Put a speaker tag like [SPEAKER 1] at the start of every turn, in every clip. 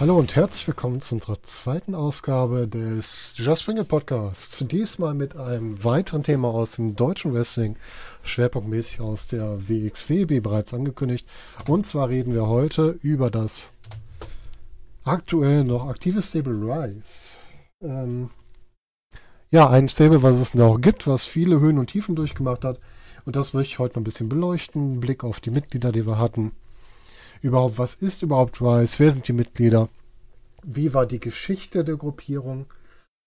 [SPEAKER 1] Hallo und herzlich willkommen zu unserer zweiten Ausgabe des Just Bring It Podcasts. Diesmal mit einem weiteren Thema aus dem deutschen Wrestling, schwerpunktmäßig aus der WXW, wie bereits angekündigt. Und zwar reden wir heute über das aktuell noch aktive Stable Rise. Ähm, ja, ein Stable, was es noch gibt, was viele Höhen und Tiefen durchgemacht hat. Und das möchte ich heute noch ein bisschen beleuchten. Blick auf die Mitglieder, die wir hatten überhaupt, was ist überhaupt Rise, wer sind die Mitglieder, wie war die Geschichte der Gruppierung,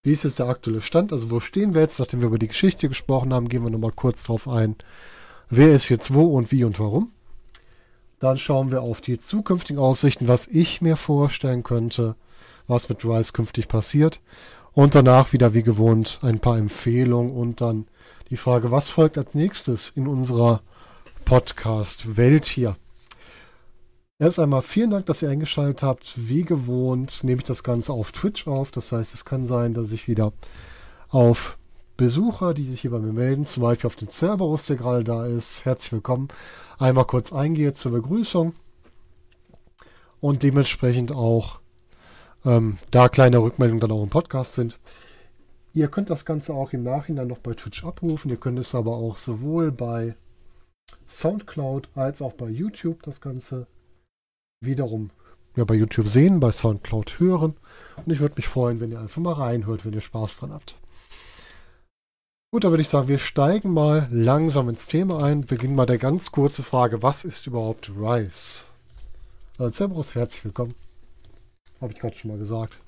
[SPEAKER 1] wie ist jetzt der aktuelle Stand, also wo stehen wir jetzt, nachdem wir über die Geschichte gesprochen haben, gehen wir nochmal kurz drauf ein, wer ist jetzt wo und wie und warum. Dann schauen wir auf die zukünftigen Aussichten, was ich mir vorstellen könnte, was mit Rise künftig passiert. Und danach wieder wie gewohnt ein paar Empfehlungen und dann die Frage, was folgt als nächstes in unserer Podcast-Welt hier. Erst einmal vielen Dank, dass ihr eingeschaltet habt. Wie gewohnt nehme ich das Ganze auf Twitch auf. Das heißt, es kann sein, dass ich wieder auf Besucher, die sich hier bei mir melden, zum Beispiel auf den Cerberus, der gerade da ist, herzlich willkommen, einmal kurz eingehe zur Begrüßung und dementsprechend auch ähm, da kleine Rückmeldungen dann auch im Podcast sind. Ihr könnt das Ganze auch im Nachhinein noch bei Twitch abrufen. Ihr könnt es aber auch sowohl bei Soundcloud als auch bei YouTube das Ganze wiederum ja, bei YouTube sehen, bei Soundcloud hören. Und ich würde mich freuen, wenn ihr einfach mal reinhört, wenn ihr Spaß dran habt. Gut, dann würde ich sagen, wir steigen mal langsam ins Thema ein. Beginnen mal der ganz kurze Frage, was ist überhaupt Rise? Also Cerberus, herzlich willkommen. Habe ich gerade schon mal gesagt.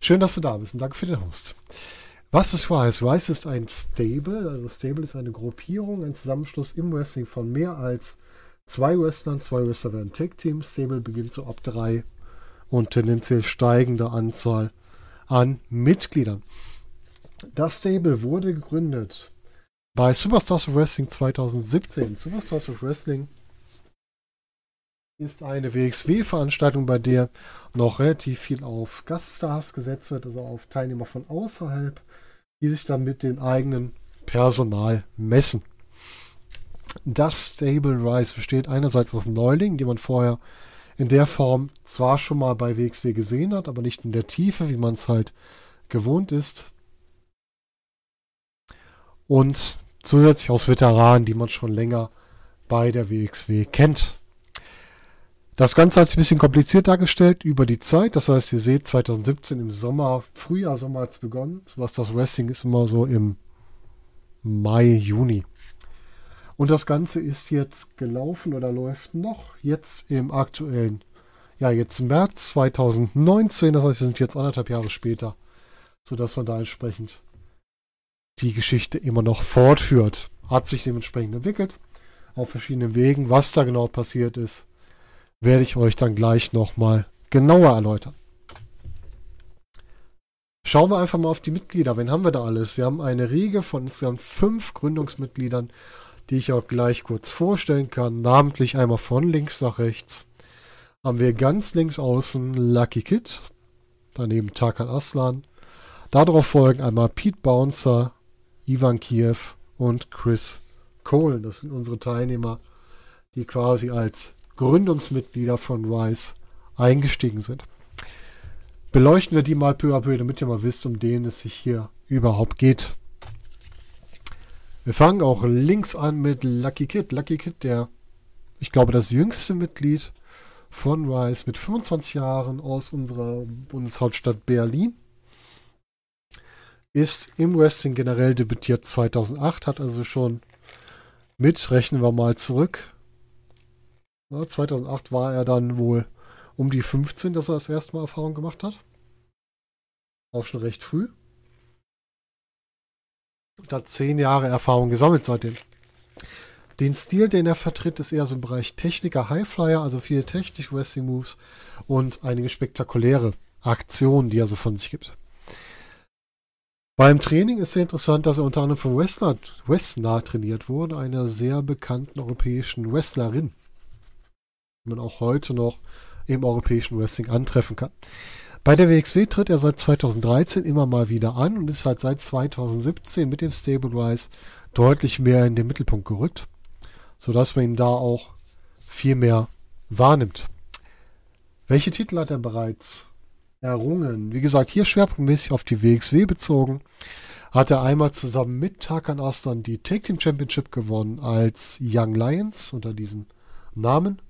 [SPEAKER 1] Schön, dass du da bist und danke für den Host. Was ist Rise? Rise ist ein Stable, also Stable ist eine Gruppierung, ein Zusammenschluss im Wrestling von mehr als zwei Wrestlern, zwei Wrestler werden Tag Teams. Stable beginnt so ab drei und tendenziell steigende Anzahl an Mitgliedern. Das Stable wurde gegründet bei Superstars of Wrestling 2017. Superstars of Wrestling ist eine WXW-Veranstaltung, bei der noch relativ viel auf Gaststars gesetzt wird, also auf Teilnehmer von außerhalb, die sich dann mit dem eigenen Personal messen. Das Stable Rise besteht einerseits aus Neulingen, die man vorher in der Form zwar schon mal bei WXW gesehen hat, aber nicht in der Tiefe, wie man es halt gewohnt ist. Und zusätzlich aus Veteranen, die man schon länger bei der WXW kennt. Das Ganze hat sich ein bisschen kompliziert dargestellt über die Zeit. Das heißt, ihr seht, 2017 im Sommer, Frühjahr, Sommer hat es begonnen. Was das Wrestling ist immer so im Mai, Juni. Und das Ganze ist jetzt gelaufen oder läuft noch jetzt im aktuellen, ja, jetzt März 2019. Das heißt, wir sind jetzt anderthalb Jahre später, sodass man da entsprechend die Geschichte immer noch fortführt. Hat sich dementsprechend entwickelt auf verschiedenen Wegen. Was da genau passiert ist, werde ich euch dann gleich nochmal genauer erläutern. Schauen wir einfach mal auf die Mitglieder. Wen haben wir da alles? Wir haben eine Riege von insgesamt fünf Gründungsmitgliedern die ich auch gleich kurz vorstellen kann. Namentlich einmal von links nach rechts haben wir ganz links außen Lucky Kid, daneben Tarkan Aslan. Darauf folgen einmal Pete Bouncer, Ivan Kiev und Chris Cole. Das sind unsere Teilnehmer, die quasi als Gründungsmitglieder von Rise eingestiegen sind. Beleuchten wir die mal peu à peu, damit ihr mal wisst, um den es sich hier überhaupt geht. Wir fangen auch links an mit Lucky Kid. Lucky Kid, der, ich glaube, das jüngste Mitglied von Rise mit 25 Jahren aus unserer Bundeshauptstadt Berlin. Ist im Wrestling generell debütiert 2008, hat also schon mit, rechnen wir mal zurück. Ja, 2008 war er dann wohl um die 15, dass er das erste Mal Erfahrung gemacht hat. Auch schon recht früh hat zehn Jahre Erfahrung gesammelt seitdem. Den Stil, den er vertritt, ist eher so im Bereich Techniker, Highflyer, also viele technische Wrestling Moves und einige spektakuläre Aktionen, die er so von sich gibt. Beim Training ist sehr interessant, dass er unter anderem von Wrestler, Wrestler trainiert wurde, einer sehr bekannten europäischen Wrestlerin, die man auch heute noch im europäischen Wrestling antreffen kann. Bei der WXW tritt er seit 2013 immer mal wieder an und ist halt seit 2017 mit dem Stable Rise deutlich mehr in den Mittelpunkt gerückt, sodass man ihn da auch viel mehr wahrnimmt. Welche Titel hat er bereits errungen? Wie gesagt, hier schwerpunktmäßig auf die WXW bezogen. Hat er einmal zusammen mit Tarkan Aslan die Tag Team Championship gewonnen als Young Lions unter diesem Namen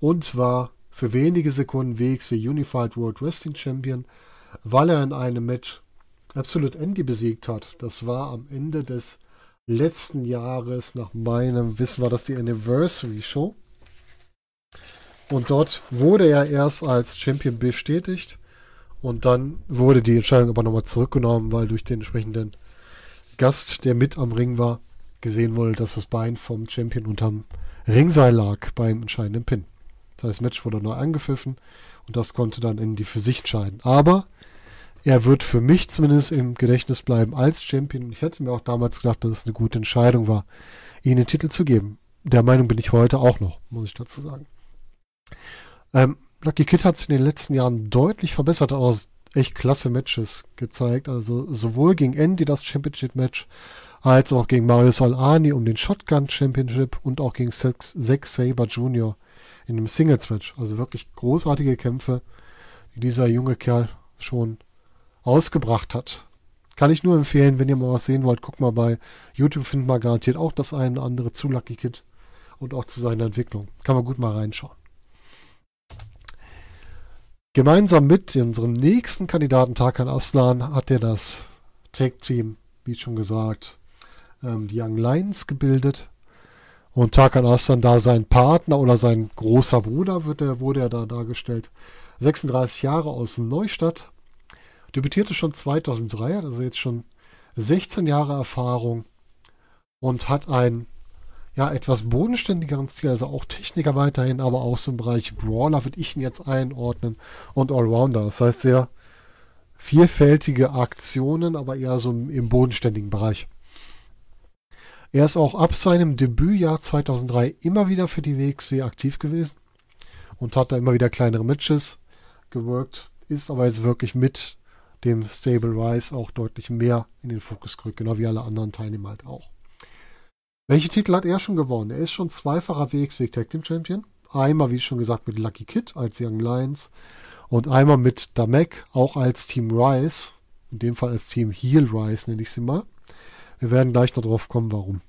[SPEAKER 1] und war für wenige Sekunden wie Unified World Wrestling Champion, weil er in einem Match Absolute Andy besiegt hat. Das war am Ende des letzten Jahres, nach meinem Wissen war das die Anniversary Show. Und dort wurde er erst als Champion bestätigt. Und dann wurde die Entscheidung aber nochmal zurückgenommen, weil durch den entsprechenden Gast, der mit am Ring war, gesehen wurde, dass das Bein vom Champion unterm Ringseil lag beim entscheidenden Pin. Das heißt, Match wurde neu angepfiffen und das konnte dann in die für sich entscheiden. Aber er wird für mich zumindest im Gedächtnis bleiben als Champion. Ich hätte mir auch damals gedacht, dass es eine gute Entscheidung war, ihm den Titel zu geben. Der Meinung bin ich heute auch noch, muss ich dazu sagen. Ähm, Lucky Kid hat sich in den letzten Jahren deutlich verbessert, hat auch echt klasse Matches gezeigt. Also sowohl gegen Andy das Championship Match, als auch gegen Mario Solani um den Shotgun Championship und auch gegen Zack Saber Jr in einem Singles-Match. Also wirklich großartige Kämpfe, die dieser junge Kerl schon ausgebracht hat. Kann ich nur empfehlen, wenn ihr mal was sehen wollt, guckt mal bei YouTube, findet man garantiert auch das eine oder andere zu Lucky Kid und auch zu seiner Entwicklung. Kann man gut mal reinschauen. Gemeinsam mit unserem nächsten Kandidaten Tarkan Aslan hat er das Tag Team, wie schon gesagt, ähm, die Young Lions gebildet. Und Tarkan Aslan da sein Partner oder sein großer Bruder wird er, wurde er da dargestellt. 36 Jahre aus Neustadt. Debütierte schon 2003, also jetzt schon 16 Jahre Erfahrung und hat einen ja, etwas bodenständigeren Stil, also auch Techniker weiterhin, aber auch so im Bereich Brawler würde ich ihn jetzt einordnen und Allrounder. Das heißt sehr vielfältige Aktionen, aber eher so im bodenständigen Bereich. Er ist auch ab seinem Debütjahr 2003 immer wieder für die WXW aktiv gewesen und hat da immer wieder kleinere Matches gewirkt, ist aber jetzt wirklich mit dem Stable Rise auch deutlich mehr in den Fokus gerückt, genau wie alle anderen Teilnehmer halt auch. Welche Titel hat er schon gewonnen? Er ist schon zweifacher WXW Tag Team Champion. Einmal, wie schon gesagt, mit Lucky Kid als Young Lions und einmal mit Damek, auch als Team Rise. In dem Fall als Team Heel Rise nenne ich sie mal. Wir werden gleich noch drauf kommen, warum.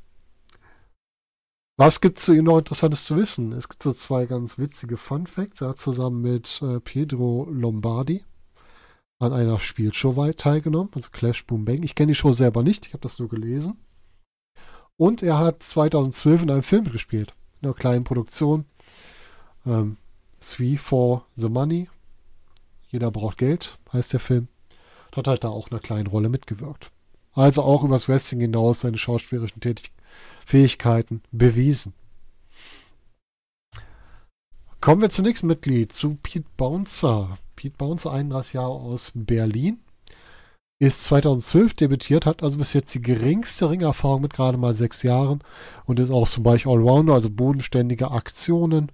[SPEAKER 1] Was gibt es zu ihm noch Interessantes zu wissen? Es gibt so zwei ganz witzige Fun Facts. Er hat zusammen mit äh, Pedro Lombardi an einer Spielshow teilgenommen, also Clash Boom Bang. Ich kenne die Show selber nicht, ich habe das nur gelesen. Und er hat 2012 in einem Film gespielt, in einer kleinen Produktion. Ähm, Three for the Money. Jeder braucht Geld, heißt der Film. Hat halt da auch eine kleine Rolle mitgewirkt also auch übers Wrestling hinaus seine schauspielerischen Tätig Fähigkeiten bewiesen. Kommen wir zum nächsten Mitglied, zu Pete Bouncer. Pete Bouncer, 31 Jahre aus Berlin, ist 2012 debütiert, hat also bis jetzt die geringste Ringerfahrung mit gerade mal sechs Jahren und ist auch zum Beispiel Allrounder, also bodenständige Aktionen.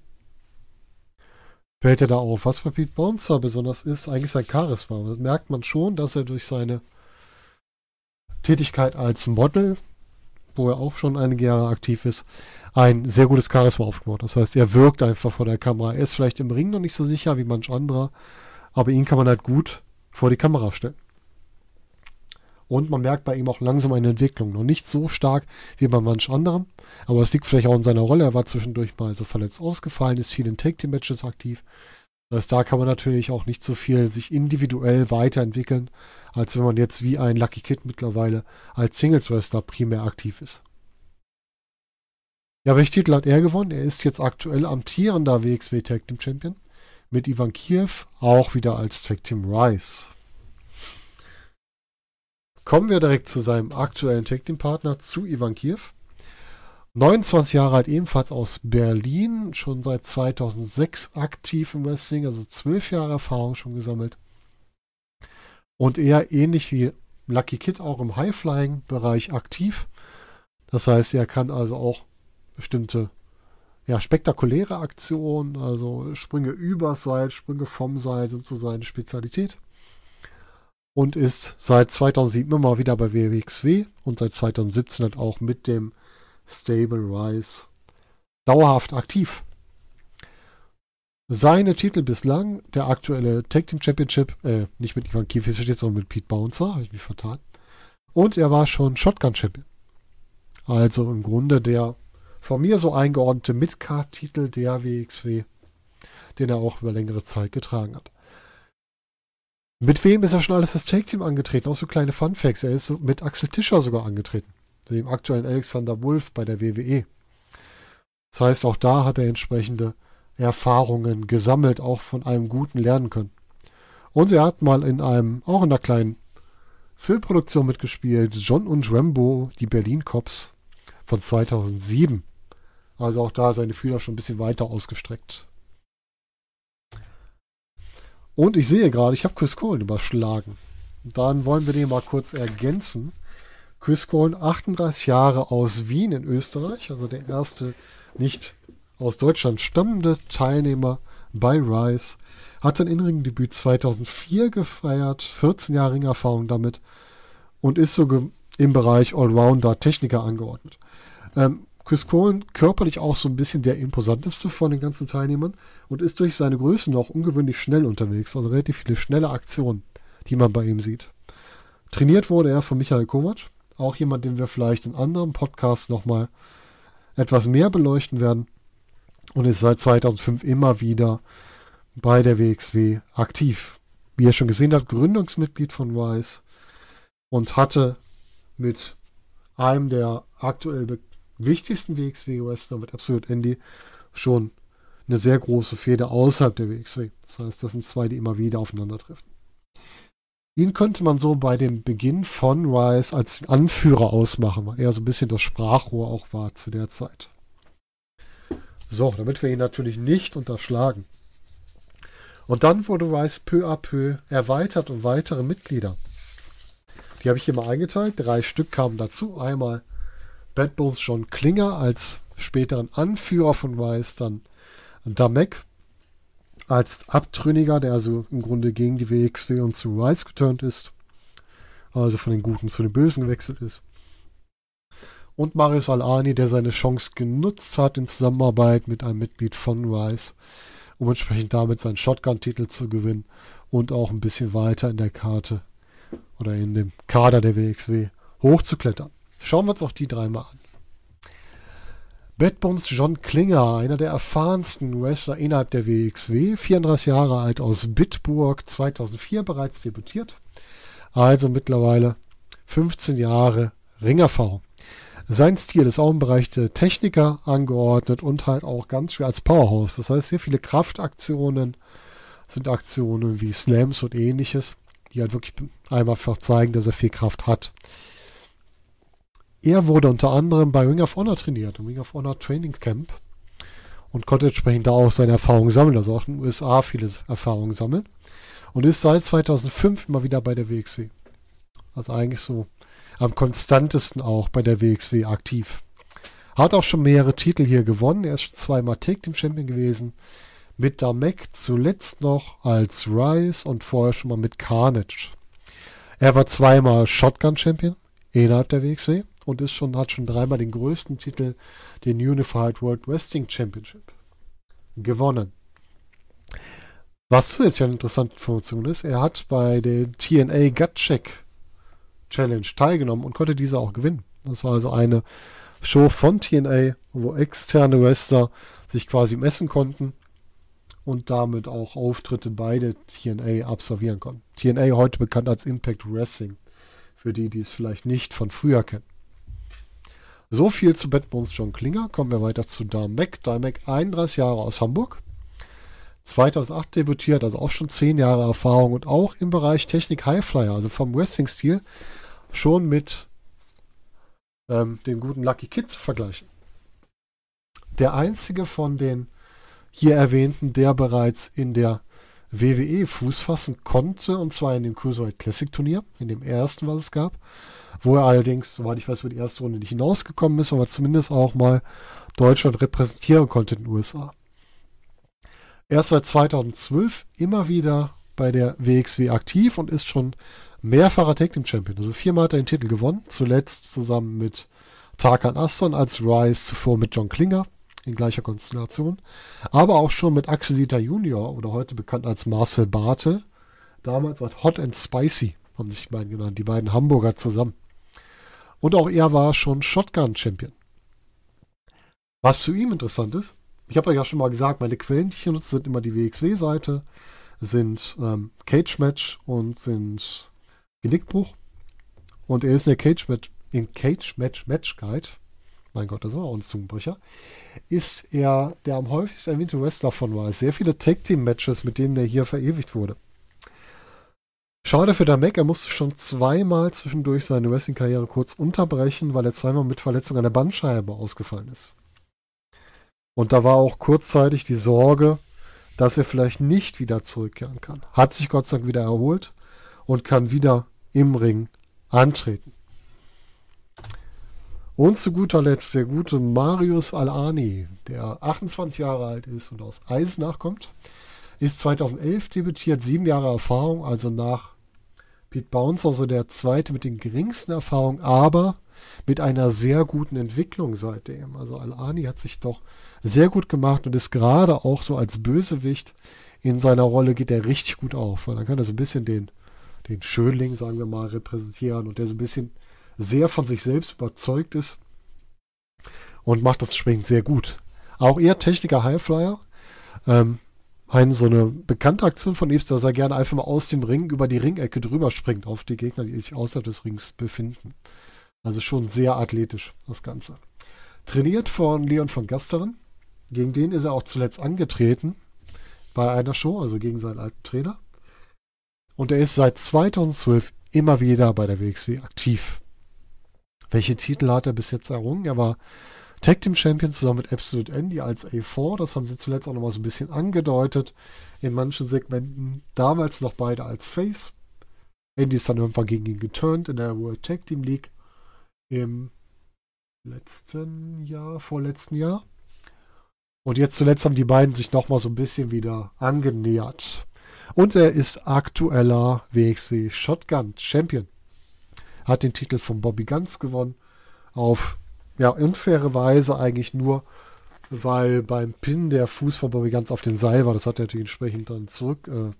[SPEAKER 1] Fällt er da auf, was bei Pete Bouncer besonders ist, eigentlich sein Charisma. Das merkt man schon, dass er durch seine Tätigkeit als Model, wo er auch schon einige Jahre aktiv ist, ein sehr gutes Charisma aufgebaut. Das heißt, er wirkt einfach vor der Kamera. Er ist vielleicht im Ring noch nicht so sicher wie manch anderer, aber ihn kann man halt gut vor die Kamera stellen. Und man merkt bei ihm auch langsam eine Entwicklung. Noch nicht so stark wie bei manch anderem, aber es liegt vielleicht auch in seiner Rolle. Er war zwischendurch mal so verletzt ausgefallen, ist viel in Take-Team-Matches aktiv. Das heißt, da kann man natürlich auch nicht so viel sich individuell weiterentwickeln, als wenn man jetzt wie ein Lucky Kid mittlerweile als Singles Wrestler primär aktiv ist. Ja, welche Titel hat er gewonnen? Er ist jetzt aktuell amtierender WXW Tag Team Champion mit Ivan Kiev, auch wieder als Tag Team Rise. Kommen wir direkt zu seinem aktuellen Tag Team Partner, zu Ivan Kiev. 29 Jahre alt, ebenfalls aus Berlin, schon seit 2006 aktiv im Wrestling, also 12 Jahre Erfahrung schon gesammelt. Und eher ähnlich wie Lucky Kid auch im High-Flying-Bereich aktiv. Das heißt, er kann also auch bestimmte ja, spektakuläre Aktionen, also Sprünge übers Seil, Sprünge vom Seil sind so seine Spezialität. Und ist seit 2007 immer wieder bei WXW und seit 2017 halt auch mit dem Stable Rise dauerhaft aktiv. Seine Titel bislang, der aktuelle Tag Team Championship, äh, nicht mit Ivan Kiefer steht, sondern mit Pete Bouncer, habe ich mich vertan. Und er war schon Shotgun Champion. Also im Grunde der von mir so eingeordnete Midcard-Titel der WXW, den er auch über längere Zeit getragen hat. Mit wem ist er schon alles das Take-Team angetreten? Auch so kleine Fun-Facts. Er ist mit Axel Tischer sogar angetreten. Dem aktuellen Alexander Wolf bei der WWE. Das heißt, auch da hat er entsprechende Erfahrungen gesammelt, auch von einem Guten lernen können. Und er hat mal in einem, auch in einer kleinen Filmproduktion mitgespielt, John und Rambo, die Berlin Cops von 2007. Also auch da seine Fühler schon ein bisschen weiter ausgestreckt. Und ich sehe gerade, ich habe Chris Cole überschlagen. Dann wollen wir den mal kurz ergänzen. Chris Cole, 38 Jahre aus Wien in Österreich, also der erste nicht aus Deutschland stammende Teilnehmer bei Rise, hat sein Innenring-Debüt 2004 gefeiert, 14 Jahre Ringerfahrung damit und ist so im Bereich Allrounder Techniker angeordnet. Ähm, Chris Cohen körperlich auch so ein bisschen der imposanteste von den ganzen Teilnehmern und ist durch seine Größe noch ungewöhnlich schnell unterwegs. Also relativ viele schnelle Aktionen, die man bei ihm sieht. Trainiert wurde er von Michael Kovac, auch jemand, den wir vielleicht in anderen Podcasts nochmal etwas mehr beleuchten werden und ist seit 2005 immer wieder bei der WXW aktiv. Wie ihr schon gesehen habt, Gründungsmitglied von Wise und hatte mit einem der aktuell wichtigsten WXW-Wrestler mit Absolute Indy schon eine sehr große Fehde außerhalb der WXW. Das heißt, das sind zwei, die immer wieder aufeinandertreffen. Ihn könnte man so bei dem Beginn von Rise als Anführer ausmachen, weil er so ein bisschen das Sprachrohr auch war zu der Zeit. So, damit wir ihn natürlich nicht unterschlagen. Und dann wurde Rise peu à peu erweitert um weitere Mitglieder. Die habe ich hier mal eingeteilt. Drei Stück kamen dazu. Einmal Bad Bones John Klinger als späteren Anführer von Rice, dann Damek als Abtrünniger, der also im Grunde gegen die WXW und zu Rice geturnt ist, also von den Guten zu den Bösen gewechselt ist. Und Marius Alani, der seine Chance genutzt hat in Zusammenarbeit mit einem Mitglied von Rice, um entsprechend damit seinen Shotgun-Titel zu gewinnen und auch ein bisschen weiter in der Karte oder in dem Kader der WXW hochzuklettern. Schauen wir uns auch die dreimal an. Bad Bones John Klinger, einer der erfahrensten Wrestler innerhalb der WXW, 34 Jahre alt aus Bitburg, 2004 bereits debütiert. Also mittlerweile 15 Jahre Ringerfahrung. Sein Stil ist auch im Bereich der Techniker angeordnet und halt auch ganz schwer als Powerhouse. Das heißt, sehr viele Kraftaktionen sind Aktionen wie Slams und ähnliches, die halt wirklich einmal zeigen, dass er viel Kraft hat. Er wurde unter anderem bei Ring of Honor trainiert, im Ring of Honor Training Camp und konnte entsprechend da auch seine Erfahrungen sammeln, also auch in den USA viele Erfahrungen sammeln und ist seit 2005 immer wieder bei der WXW. Also eigentlich so am konstantesten auch bei der WXW aktiv. Hat auch schon mehrere Titel hier gewonnen. Er ist schon zweimal Take Team Champion gewesen. Mit Damek zuletzt noch als Rise und vorher schon mal mit Carnage. Er war zweimal Shotgun Champion innerhalb der WXW und ist schon, hat schon dreimal den größten Titel, den Unified World Wrestling Championship, gewonnen. Was zusätzlich eine interessante Information ist, er hat bei der TNA Gut Check Challenge teilgenommen und konnte diese auch gewinnen. Das war also eine Show von TNA, wo externe Wrestler sich quasi messen konnten und damit auch Auftritte bei der TNA absolvieren konnten. TNA heute bekannt als Impact Wrestling, für die, die es vielleicht nicht von früher kennen. So viel zu Bad Bones John Klinger. Kommen wir weiter zu Darmek. Darmek 31 Jahre aus Hamburg. 2008 debütiert, also auch schon 10 Jahre Erfahrung und auch im Bereich Technik Highflyer, also vom Wrestling-Stil, schon mit ähm, dem guten Lucky Kid zu vergleichen. Der einzige von den hier erwähnten, der bereits in der WWE Fuß fassen konnte, und zwar in dem Cruiserweight Classic Turnier, in dem ersten, was es gab, wo er allerdings, soweit ich weiß, über die erste Runde nicht hinausgekommen ist, aber zumindest auch mal Deutschland repräsentieren konnte in den USA. Er ist seit 2012 immer wieder bei der WXW aktiv und ist schon mehrfacher Tag Team Champion. Also viermal hat er den Titel gewonnen, zuletzt zusammen mit Tarkan Aston als Rise, zuvor mit John Klinger in gleicher Konstellation, aber auch schon mit Axel Dieter Junior oder heute bekannt als Marcel Bartel, damals als Hot and Spicy haben sich beiden genannt, die beiden Hamburger zusammen. Und auch er war schon Shotgun-Champion. Was zu ihm interessant ist, ich habe euch ja schon mal gesagt, meine Quellen, die ich nutze, sind immer die WXW-Seite, sind ähm, Cage Match und sind Genickbruch. Und er ist in der Cage Match, in Cage Match Match Guide, mein Gott, das war auch ein Zungenbrecher, ist er der am häufigsten erwähnte Wrestler von war. Sehr viele Tag Team Matches, mit denen er hier verewigt wurde. Schade für Damek, er musste schon zweimal zwischendurch seine Wrestling-Karriere kurz unterbrechen, weil er zweimal mit Verletzung an der Bandscheibe ausgefallen ist. Und da war auch kurzzeitig die Sorge, dass er vielleicht nicht wieder zurückkehren kann. Hat sich Gott sei Dank wieder erholt und kann wieder im Ring antreten. Und zu guter Letzt der gute Marius Alani, der 28 Jahre alt ist und aus Eisenach kommt, ist 2011 debütiert, sieben Jahre Erfahrung, also nach Pete Bouncer so der zweite mit den geringsten Erfahrungen, aber mit einer sehr guten Entwicklung seitdem. Also Al-Ani hat sich doch sehr gut gemacht und ist gerade auch so als Bösewicht in seiner Rolle geht er richtig gut auf, weil dann kann er so ein bisschen den, den Schönling, sagen wir mal, repräsentieren und der so ein bisschen sehr von sich selbst überzeugt ist und macht das entsprechend sehr gut. Auch er Techniker Highflyer. Ähm, eine so eine bekannte Aktion von ihm dass er gerne einfach mal aus dem Ring über die Ringecke drüber springt auf die Gegner, die sich außerhalb des Rings befinden. Also schon sehr athletisch, das Ganze. Trainiert von Leon von Gasteren. Gegen den ist er auch zuletzt angetreten bei einer Show, also gegen seinen alten Trainer. Und er ist seit 2012 immer wieder bei der WXW aktiv. Welche Titel hat er bis jetzt errungen? Er war Tag Team Champion zusammen mit Absolute Andy als A4. Das haben sie zuletzt auch noch mal so ein bisschen angedeutet in manchen Segmenten. Damals noch beide als Face. Andy ist dann irgendwann gegen ihn geturnt in der World Tag Team League im letzten Jahr, vorletzten Jahr. Und jetzt zuletzt haben die beiden sich noch mal so ein bisschen wieder angenähert. Und er ist aktueller WXW Shotgun Champion. Hat den Titel von Bobby Guns gewonnen. Auf ja, unfaire Weise eigentlich nur, weil beim Pin der Fuß von Bobby ganz auf den Seil war. Das hat er natürlich entsprechend dann zurück. Äh,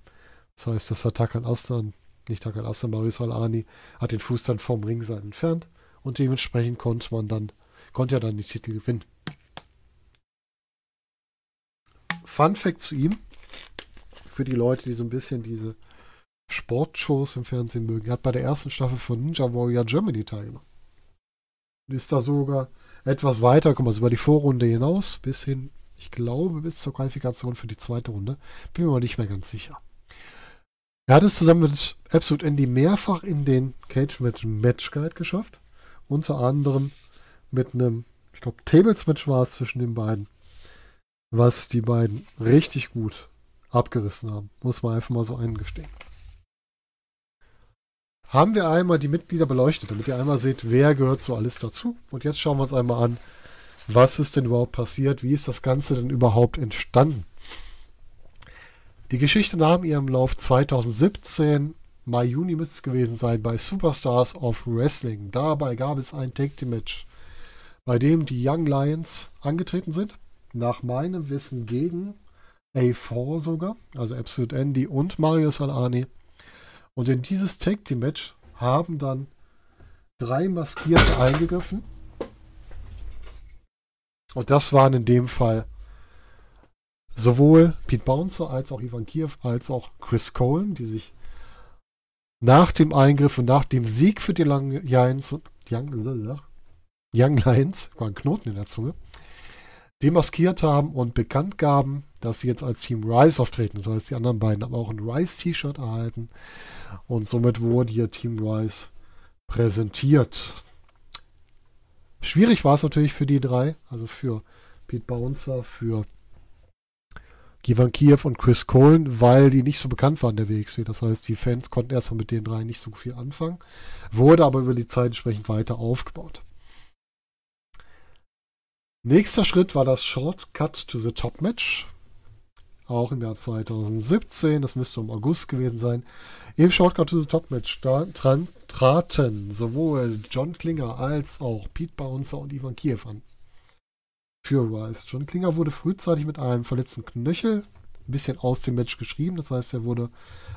[SPEAKER 1] das heißt, das hat Takan Astan, nicht Takan Astan, Marius Alani, hat den Fuß dann vom Ringseil entfernt und dementsprechend konnte man dann, konnte er dann die Titel gewinnen. Fun Fact zu ihm, für die Leute, die so ein bisschen diese Sportshows im Fernsehen mögen. Er hat bei der ersten Staffel von Ninja Warrior Germany teilgenommen ist da sogar etwas weiter, kommen also über die Vorrunde hinaus, bis hin, ich glaube, bis zur Qualifikation für die zweite Runde. Bin mir aber nicht mehr ganz sicher. Er hat es zusammen mit Absolute Andy mehrfach in den Cage Match Match Guide geschafft. Unter anderem mit einem, ich glaube, Tables Match war es zwischen den beiden. Was die beiden richtig gut abgerissen haben. Muss man einfach mal so eingestehen haben wir einmal die Mitglieder beleuchtet, damit ihr einmal seht, wer gehört so alles dazu. Und jetzt schauen wir uns einmal an, was ist denn überhaupt passiert, wie ist das Ganze denn überhaupt entstanden. Die Geschichte nahm ihren Lauf 2017, Mai, Juni müsste es gewesen sein, bei Superstars of Wrestling. Dabei gab es ein Tag Team Match, bei dem die Young Lions angetreten sind. Nach meinem Wissen gegen A4 sogar, also Absolute Andy und Mario Salani. Und in dieses Tag Team Match haben dann drei Maskierte eingegriffen. Und das waren in dem Fall sowohl Pete Bouncer als auch Ivan Kiev als auch Chris Cohen, die sich nach dem Eingriff und nach dem Sieg für die Young Lions, Young, Young Lions, war ein Knoten in der Zunge, demaskiert haben und bekannt gaben, dass sie jetzt als Team Rise auftreten. Das heißt, die anderen beiden haben auch ein Rise-T-Shirt erhalten. Und somit wurde hier Team Rise präsentiert. Schwierig war es natürlich für die drei, also für Pete Bouncer, für Ivan Kiev und Chris Cohen, weil die nicht so bekannt waren, der WXW. Das heißt, die Fans konnten erstmal mit den drei nicht so viel anfangen, wurde aber über die Zeit entsprechend weiter aufgebaut. Nächster Schritt war das Shortcut to the Top Match. Auch im Jahr 2017, das müsste im August gewesen sein. Im Shortcut to the Top Match traten sowohl John Klinger als auch Pete Bouncer und Ivan Kiev an für Rice. John Klinger wurde frühzeitig mit einem verletzten Knöchel ein bisschen aus dem Match geschrieben. Das heißt, er wurde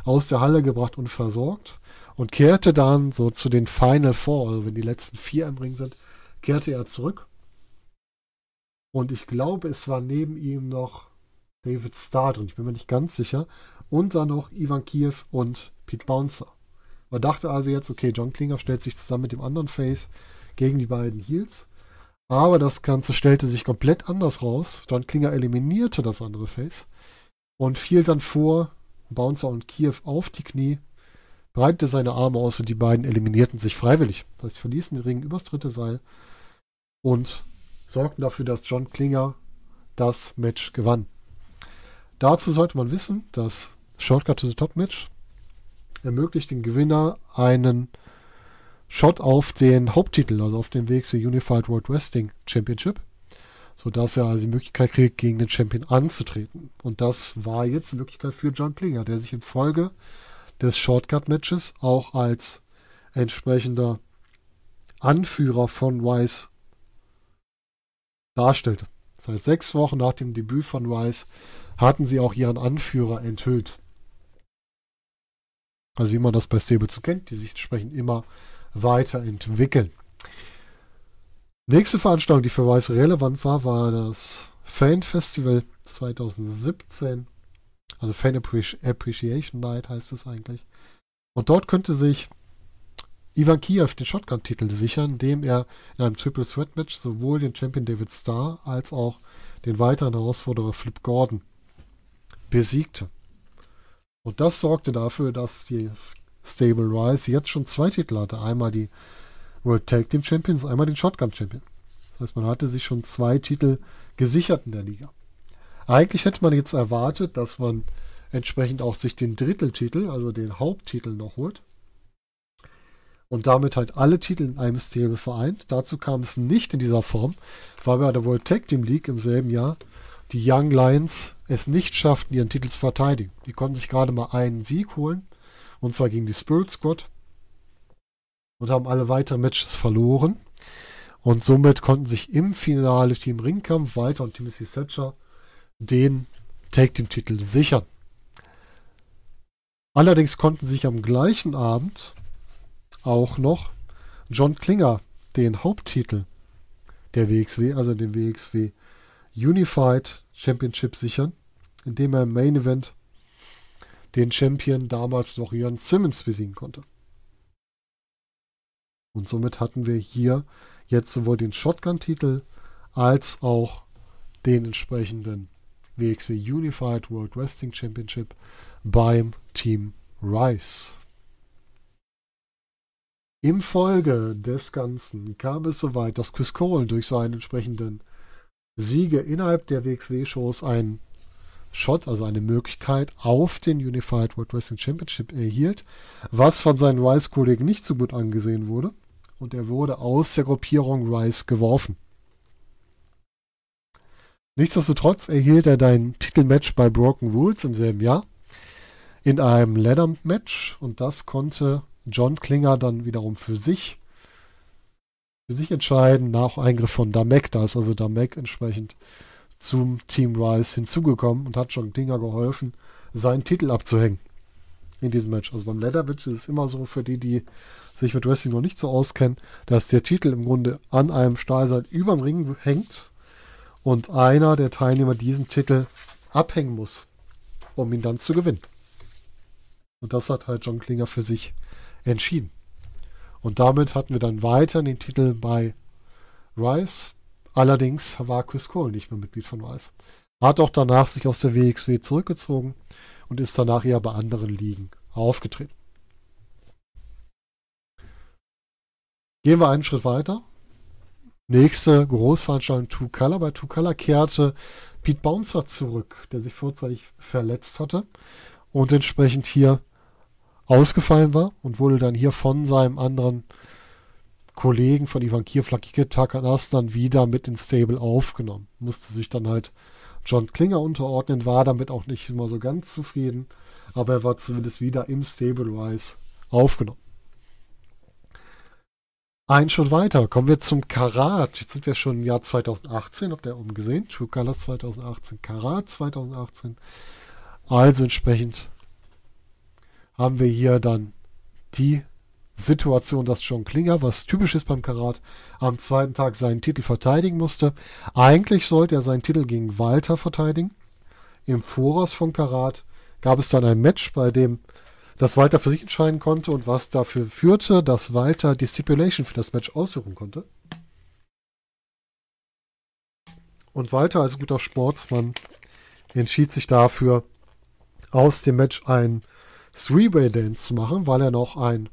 [SPEAKER 1] aus der Halle gebracht und versorgt und kehrte dann so zu den Final Four, also wenn die letzten vier im Ring sind, kehrte er zurück. Und ich glaube, es war neben ihm noch David Starr drin, ich bin mir nicht ganz sicher. Und dann noch Ivan Kiev und Pete Bouncer. Man dachte also jetzt, okay, John Klinger stellt sich zusammen mit dem anderen Face gegen die beiden Heels. Aber das Ganze stellte sich komplett anders raus. John Klinger eliminierte das andere Face und fiel dann vor Bouncer und Kiev auf die Knie, breitete seine Arme aus und die beiden eliminierten sich freiwillig. Das heißt, verließen den Ring übers dritte Seil und sorgten dafür, dass John Klinger das Match gewann. Dazu sollte man wissen, dass Shortcut to the Top Match ermöglicht den Gewinner einen Shot auf den Haupttitel, also auf den WXW Unified World Wrestling Championship, sodass er also die Möglichkeit kriegt, gegen den Champion anzutreten. Und das war jetzt die Möglichkeit für John Klinger, der sich in Folge des Shortcut-Matches auch als entsprechender Anführer von Rice darstellte. Das heißt, sechs Wochen nach dem Debüt von Rice hatten sie auch ihren Anführer enthüllt. Also wie man das bei Stable zu kennt, die sich entsprechend immer weiterentwickeln. Nächste Veranstaltung, die für Weiß relevant war, war das Fan Festival 2017. Also Fan Appreciation Night heißt es eigentlich. Und dort könnte sich Ivan Kiev den Shotgun-Titel sichern, indem er in einem Triple Threat Match sowohl den Champion David Starr als auch den weiteren Herausforderer Flip Gordon besiegte. Und das sorgte dafür, dass die Stable Rise jetzt schon zwei Titel hatte. Einmal die World Tag Team Champions, einmal den Shotgun Champion. Das heißt, man hatte sich schon zwei Titel gesichert in der Liga. Eigentlich hätte man jetzt erwartet, dass man entsprechend auch sich den Dritteltitel, also den Haupttitel noch holt. Und damit halt alle Titel in einem Stable vereint. Dazu kam es nicht in dieser Form, weil bei der World Tag Team League im selben Jahr die Young Lions es nicht schafften, ihren Titel zu verteidigen. Die konnten sich gerade mal einen Sieg holen und zwar gegen die Spirit Squad. Und haben alle weiteren Matches verloren. Und somit konnten sich im Finale Team Ringkampf weiter und Timothy Thatcher den Tag Team Titel sichern. Allerdings konnten sich am gleichen Abend auch noch John Klinger den Haupttitel der WXW, also den WXW Unified Championship sichern, indem er im Main Event den Champion damals noch Jörn Simmons besiegen konnte. Und somit hatten wir hier jetzt sowohl den Shotgun-Titel als auch den entsprechenden WXW Unified World Wrestling Championship beim Team Rice. Im Folge des Ganzen kam es soweit, dass Chris Cole durch seinen entsprechenden Siege innerhalb der WXW-Shows einen Shot, also eine Möglichkeit, auf den Unified World Wrestling Championship erhielt, was von seinen Rice-Kollegen nicht so gut angesehen wurde. Und er wurde aus der Gruppierung Rice geworfen. Nichtsdestotrotz erhielt er dein Titelmatch bei Broken Rules im selben Jahr in einem Ladder-Match und das konnte John Klinger dann wiederum für sich für sich entscheiden nach Eingriff von Damek. Da ist also Damek entsprechend zum Team Rice hinzugekommen und hat John Klinger geholfen, seinen Titel abzuhängen in diesem Match. Also beim Leather Match ist es immer so für die, die sich mit Wrestling noch nicht so auskennen, dass der Titel im Grunde an einem Stahlseil über dem Ring hängt und einer der Teilnehmer diesen Titel abhängen muss, um ihn dann zu gewinnen. Und das hat halt John Klinger für sich entschieden. Und damit hatten wir dann weiter den Titel bei Rice Allerdings war Chris Cole nicht mehr Mitglied von Rice. Hat auch danach sich aus der WXW zurückgezogen und ist danach eher bei anderen Ligen aufgetreten. Gehen wir einen Schritt weiter. nächste Großveranstaltung Two Color. Bei Two Color kehrte Pete Bouncer zurück, der sich vorzeitig verletzt hatte und entsprechend hier ausgefallen war und wurde dann hier von seinem anderen Kollegen von Ivan Lucky Takanas dann wieder mit ins Stable aufgenommen. Musste sich dann halt John Klinger unterordnen, war damit auch nicht immer so ganz zufrieden, aber er war zumindest wieder im Stable Rise aufgenommen. Ein Schritt weiter, kommen wir zum Karat. Jetzt sind wir schon im Jahr 2018, habt ihr oben gesehen, True Colors 2018, Karat 2018. Also entsprechend haben wir hier dann die Situation, dass John Klinger, was typisch ist beim Karat, am zweiten Tag seinen Titel verteidigen musste. Eigentlich sollte er seinen Titel gegen Walter verteidigen. Im Voraus von Karat gab es dann ein Match, bei dem das Walter für sich entscheiden konnte und was dafür führte, dass Walter die Stipulation für das Match aussuchen konnte. Und Walter als guter Sportsmann entschied sich dafür, aus dem Match ein Three-Way-Dance zu machen, weil er noch ein,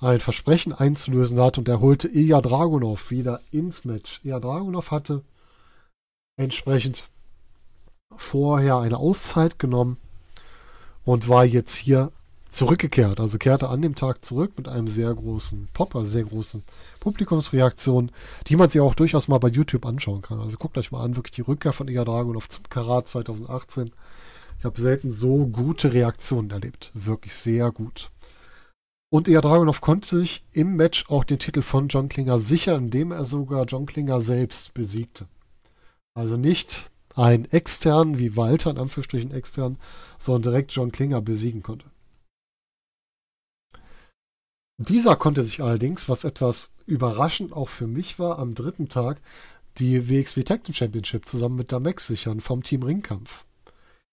[SPEAKER 1] ein Versprechen einzulösen hat und er holte Ilya Dragunov wieder ins Match. Ilya Dragunov hatte entsprechend vorher eine Auszeit genommen und war jetzt hier zurückgekehrt. Also kehrte an dem Tag zurück mit einem sehr großen Pop, also sehr großen Publikumsreaktion, die man sich auch durchaus mal bei YouTube anschauen kann. Also guckt euch mal an, wirklich die Rückkehr von Iga Dragunov zum Karat 2018. Ich habe selten so gute Reaktionen erlebt. Wirklich sehr gut. Und Iga Dragunov konnte sich im Match auch den Titel von John Klinger sichern, indem er sogar John Klinger selbst besiegte. Also nicht ein extern wie Walter, in Anführungsstrichen extern, sondern direkt John Klinger besiegen konnte. Dieser konnte sich allerdings, was etwas überraschend auch für mich war, am dritten Tag die WXW Tag Team Championship zusammen mit Damex sichern vom Team Ringkampf.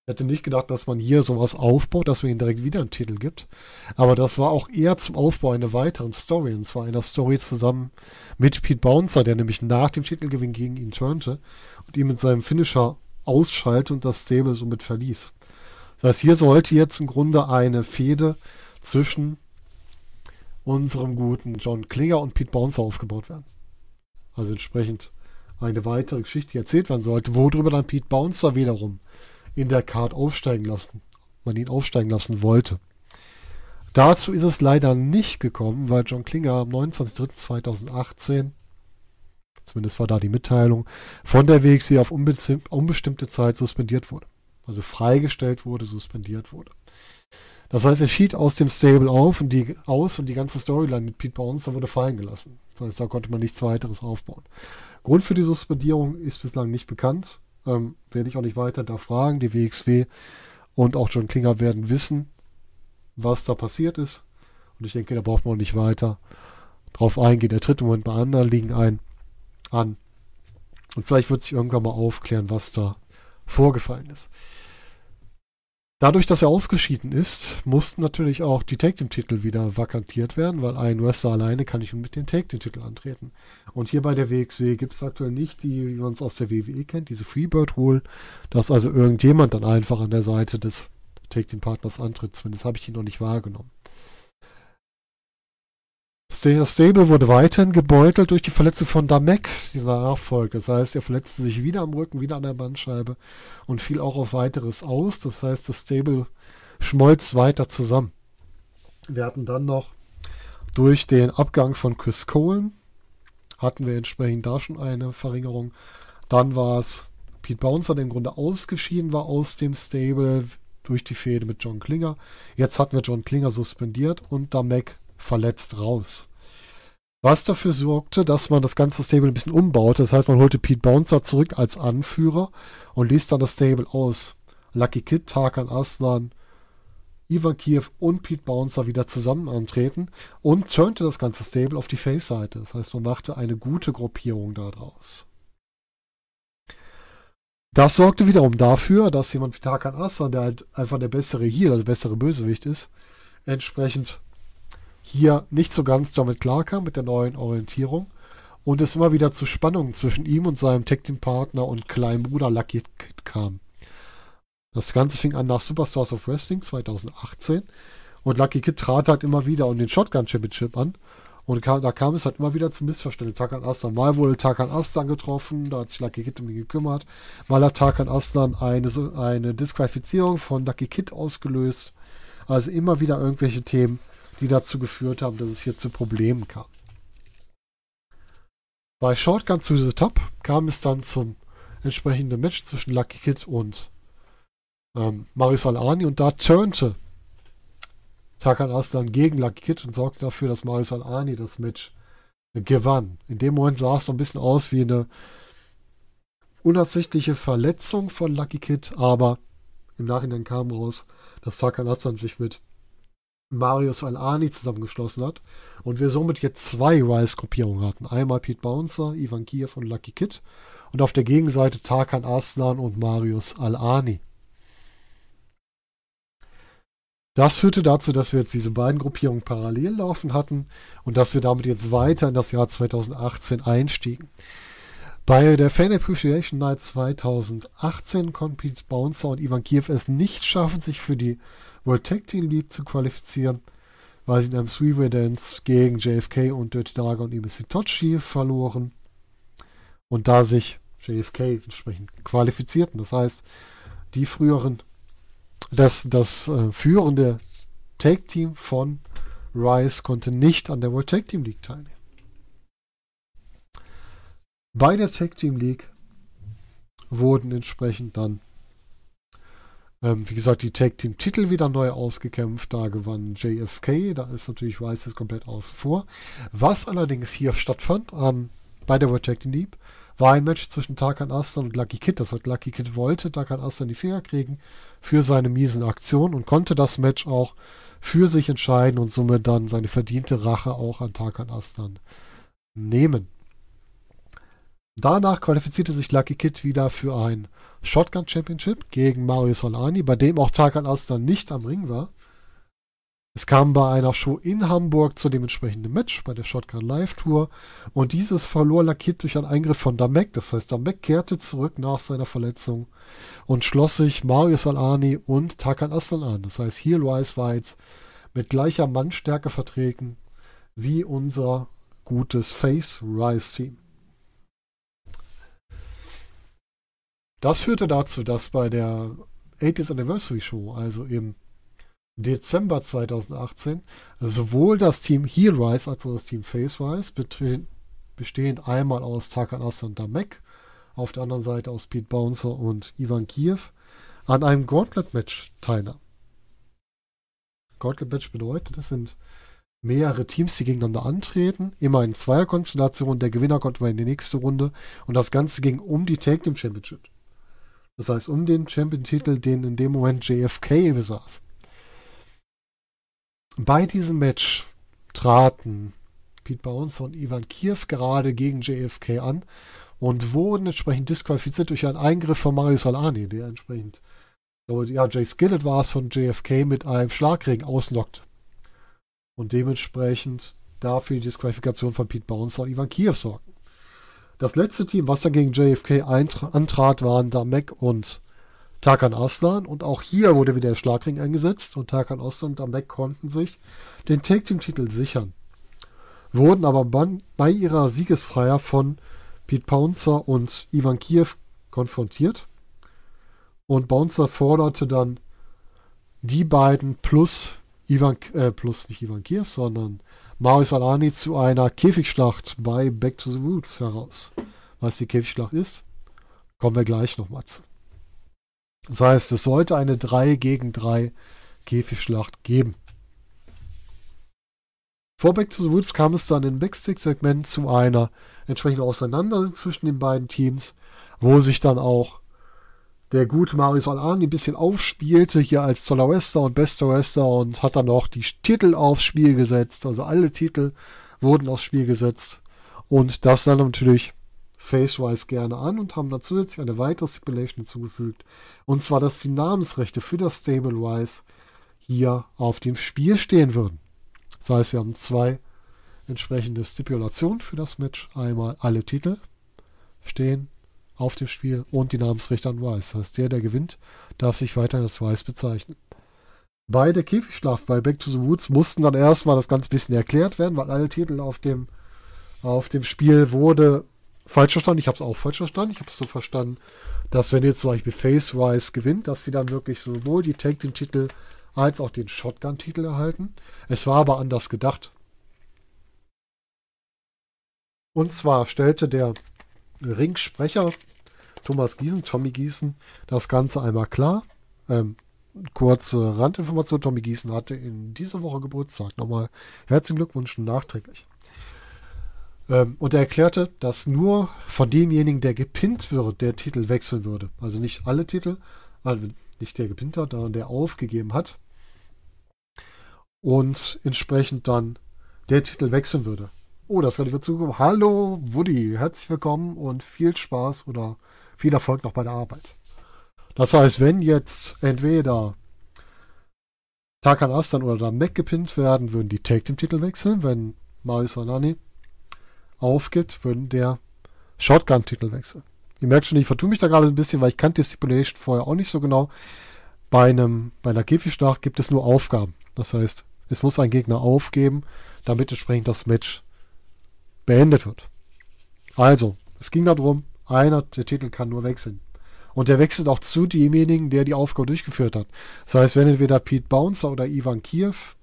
[SPEAKER 1] Ich hätte nicht gedacht, dass man hier sowas aufbaut, dass man ihnen direkt wieder einen Titel gibt. Aber das war auch eher zum Aufbau einer weiteren Story. Und zwar einer Story zusammen mit Pete Bouncer, der nämlich nach dem Titelgewinn gegen ihn turnte und ihn mit seinem Finisher ausschalte und das Stable somit verließ. Das heißt, hier sollte jetzt im Grunde eine Fehde zwischen unserem guten John Klinger und Pete Bouncer aufgebaut werden. Also entsprechend eine weitere Geschichte, erzählt werden sollte, worüber dann Pete Bouncer wiederum in der Card aufsteigen lassen, man ihn aufsteigen lassen wollte. Dazu ist es leider nicht gekommen, weil John Klinger am 29.03.2018, zumindest war da die Mitteilung, von der WXW auf unbestimmte Zeit suspendiert wurde. Also freigestellt wurde, suspendiert wurde. Das heißt, er schied aus dem Stable auf und die, aus und die ganze Storyline mit Pete Bouncer wurde fallen gelassen. Das heißt, da konnte man nichts weiteres aufbauen. Grund für die Suspendierung ist bislang nicht bekannt. Ähm, werde ich auch nicht weiter da fragen. Die WXW und auch John Klinger werden wissen, was da passiert ist. Und ich denke, da braucht man auch nicht weiter drauf eingehen. Der tritt im Moment bei anderen Ligen ein, an. Und vielleicht wird sich irgendwann mal aufklären, was da vorgefallen ist. Dadurch, dass er ausgeschieden ist, mussten natürlich auch die Take Team-Titel wieder vakantiert werden, weil ein Wrestler alleine kann nicht mit dem Take Team-Titel antreten. Und hier bei der WXW gibt es aktuell nicht die, wie man es aus der WWE kennt, diese Freebird Rule, dass also irgendjemand dann einfach an der Seite des Take Team-Partners antritt. Zumindest habe ich ihn noch nicht wahrgenommen. Stable wurde weiterhin gebeutelt durch die Verletzung von Damek, die danach folgt. Das heißt, er verletzte sich wieder am Rücken, wieder an der Bandscheibe und fiel auch auf weiteres aus. Das heißt, das Stable schmolz weiter zusammen. Wir hatten dann noch durch den Abgang von Chris Cohen, hatten wir entsprechend da schon eine Verringerung. Dann war es Pete Bouncer, der im Grunde ausgeschieden war aus dem Stable durch die Fehde mit John Klinger. Jetzt hatten wir John Klinger suspendiert und Damek verletzt raus. Was dafür sorgte, dass man das ganze Stable ein bisschen umbaute. Das heißt, man holte Pete Bouncer zurück als Anführer und ließ dann das Stable aus. Lucky Kid, Tarkan Aslan, Ivan Kiev und Pete Bouncer wieder zusammen antreten und turnte das ganze Stable auf die Face-Seite. Das heißt, man machte eine gute Gruppierung daraus. Das sorgte wiederum dafür, dass jemand wie Tarkan Aslan, der halt einfach der bessere Heal, also der bessere Bösewicht ist, entsprechend hier nicht so ganz damit klarkam mit der neuen Orientierung und es immer wieder zu Spannungen zwischen ihm und seinem Tag Team Partner und kleinen Bruder Lucky Kid kam. Das Ganze fing an nach Superstars of Wrestling 2018 und Lucky Kid trat halt immer wieder um den Shotgun Championship an Und kam, da kam es halt immer wieder zum Missverständnis. Tarkan Aslan, mal wurde Tarkan Aslan getroffen, da hat sich Lucky Kid um ihn gekümmert. Mal hat Tarkan Aslan eine, eine Disqualifizierung von Lucky Kid ausgelöst. Also immer wieder irgendwelche Themen, die dazu geführt haben, dass es hier zu Problemen kam. Bei Shotgun to the Top kam es dann zum entsprechenden Match zwischen Lucky Kid und ähm, Marius Alani und da turnte Tarkan Aslan gegen Lucky Kid und sorgte dafür, dass Marius Al-Ani das Match gewann. In dem Moment sah es so ein bisschen aus wie eine unabsichtliche Verletzung von Lucky Kid, aber im Nachhinein kam raus, dass Tarkan Aslan sich mit Marius Al-Ani zusammengeschlossen hat und wir somit jetzt zwei Rise-Gruppierungen hatten. Einmal Pete Bouncer, Ivan Kiev und Lucky Kid und auf der Gegenseite Tarkan Aslan und Marius Al-Ani. Das führte dazu, dass wir jetzt diese beiden Gruppierungen parallel laufen hatten und dass wir damit jetzt weiter in das Jahr 2018 einstiegen. Bei der Fan Appreciation Night 2018 konnten Pete Bouncer und Ivan Kiev es nicht schaffen, sich für die World Tag Team League zu qualifizieren, weil sie in einem Three-Way Dance gegen JFK und Dirty Dagger und Ibis Tochi verloren und da sich JFK entsprechend qualifizierten. Das heißt, die früheren das, das äh, führende Take-Team von Rice konnte nicht an der World Tag Team League teilnehmen. Bei der Tag Team League wurden entsprechend dann, ähm, wie gesagt, die Tag Team Titel wieder neu ausgekämpft. Da gewann JFK, da ist natürlich jetzt komplett außen vor. Was allerdings hier stattfand ähm, bei der World Tag Team League, war ein Match zwischen Tarkan Aslan und Lucky Kid. Das hat Lucky Kid wollte Tarkan Aslan die Finger kriegen für seine miesen Aktionen und konnte das Match auch für sich entscheiden und somit dann seine verdiente Rache auch an Tarkan Aslan nehmen. Danach qualifizierte sich Lucky Kid wieder für ein Shotgun Championship gegen Mario Solani, bei dem auch Tarkan Aslan nicht am Ring war. Es kam bei einer Show in Hamburg zu dem entsprechenden Match bei der Shotgun Live Tour und dieses verlor lackiert durch einen Eingriff von Damek. Das heißt, Damek kehrte zurück nach seiner Verletzung und schloss sich Marius Alani und Takan Aslan an. Das heißt, Rise war jetzt mit gleicher Mannstärke vertreten wie unser gutes Face Rise Team. Das führte dazu, dass bei der 80th Anniversary Show, also im Dezember 2018 sowohl das Team Heel Rise als auch das Team Face Rise, bestehend einmal aus Tarkan Aslan und Damek, auf der anderen Seite aus Pete Bouncer und Ivan Kiev, an einem Gauntlet-Match teilnahm. Gauntlet-Match bedeutet, es sind mehrere Teams, die gegeneinander antreten, immer in Zweierkonstellation, der Gewinner kommt mal in die nächste Runde und das Ganze ging um die Tag Team Championship. Das heißt, um den Champion-Titel, den in dem Moment JFK besaß. Bei diesem Match traten Pete Bouncer und Ivan Kiev gerade gegen JFK an und wurden entsprechend disqualifiziert durch einen Eingriff von Marius Alani, der entsprechend, ja, Jay Skillett war es von JFK mit einem Schlagregen ausnockt. Und dementsprechend dafür die Disqualifikation von Pete Bouncer und Ivan Kiev sorgten. Das letzte Team, was dann gegen JFK antrat, waren Damek und Tarkan Aslan und auch hier wurde wieder der Schlagring eingesetzt und Tarkan Aslan und Amek konnten sich den Take Team Titel sichern. Wurden aber bei ihrer Siegesfeier von Pete Pouncer und Ivan Kiev konfrontiert und Bouncer forderte dann die beiden plus Ivan, äh, plus nicht Ivan Kiev, sondern Marius Alani zu einer Käfigschlacht bei Back to the Roots heraus. Was die Käfigschlacht ist, kommen wir gleich nochmal zu. Das heißt, es sollte eine 3 gegen 3 Käfigschlacht geben. Vor Back to the Woods kam es dann im Backstage-Segment zu einer entsprechenden Auseinandersetzung zwischen den beiden Teams, wo sich dann auch der gute Marius Alani ein bisschen aufspielte, hier als toller Wrestler und bester Wrestler und hat dann auch die Titel aufs Spiel gesetzt. Also alle Titel wurden aufs Spiel gesetzt. Und das dann natürlich FaceWise gerne an und haben dann zusätzlich eine weitere Stipulation hinzugefügt. Und zwar, dass die Namensrechte für das Stablewise hier auf dem Spiel stehen würden. Das heißt, wir haben zwei entsprechende Stipulationen für das Match. Einmal alle Titel stehen auf dem Spiel und die Namensrechte an Wise. Das heißt, der, der gewinnt, darf sich weiter als Wise bezeichnen. bei der Käfigschlacht bei Back to the Woods mussten dann erstmal das ganze bisschen erklärt werden, weil alle Titel auf dem, auf dem Spiel wurde falsch verstanden. Ich habe es auch falsch verstanden. Ich habe es so verstanden, dass wenn jetzt zum Beispiel Face Rise gewinnt, dass sie dann wirklich sowohl die Tag den Titel als auch den Shotgun-Titel erhalten. Es war aber anders gedacht. Und zwar stellte der Ringsprecher Thomas Giesen, Tommy Giesen, das Ganze einmal klar. Ähm, kurze Randinformation: Tommy Giesen hatte in dieser Woche Geburtstag. Nochmal herzlichen Glückwunsch nachträglich. Ähm, und er erklärte, dass nur von demjenigen, der gepinnt wird, der Titel wechseln würde. Also nicht alle Titel, also nicht der gepinnt hat, sondern der aufgegeben hat. Und entsprechend dann der Titel wechseln würde. Oh, das kann ich mir. Hallo Woody, herzlich willkommen und viel Spaß oder viel Erfolg noch bei der Arbeit. Das heißt, wenn jetzt entweder Tarkan Astan oder Mac gepinnt werden, würden die Tag Team Titel wechseln. Wenn Marius Anani aufgibt, würden der Shotgun-Titel wechseln. Ihr merkt schon, ich vertue mich da gerade ein bisschen, weil ich kannte die Stipulation vorher auch nicht so genau. Bei einem, bei einer Käfigschlacht gibt es nur Aufgaben. Das heißt, es muss ein Gegner aufgeben, damit entsprechend das Match beendet wird. Also, es ging darum, einer der Titel kann nur wechseln. Und der wechselt auch zu demjenigen, der die Aufgabe durchgeführt hat. Das heißt, wenn entweder Pete Bouncer oder Ivan Kiev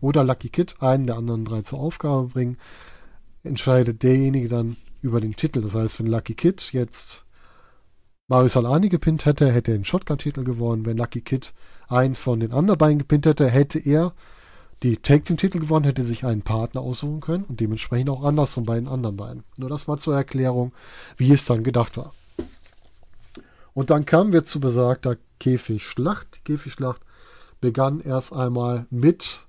[SPEAKER 1] oder Lucky Kid einen der anderen drei zur Aufgabe bringen, entscheidet derjenige dann über den Titel. Das heißt, wenn Lucky Kid jetzt Mario Salani gepinnt hätte, hätte er den Shotgun-Titel gewonnen. Wenn Lucky Kid einen von den anderen beiden gepinnt hätte, hätte er die Tag Team Titel gewonnen, hätte sich einen Partner aussuchen können und dementsprechend auch anders von beiden anderen beiden. Nur das war zur Erklärung, wie es dann gedacht war. Und dann kamen wir zu besagter Käfigschlacht. Die Käfigschlacht begann erst einmal mit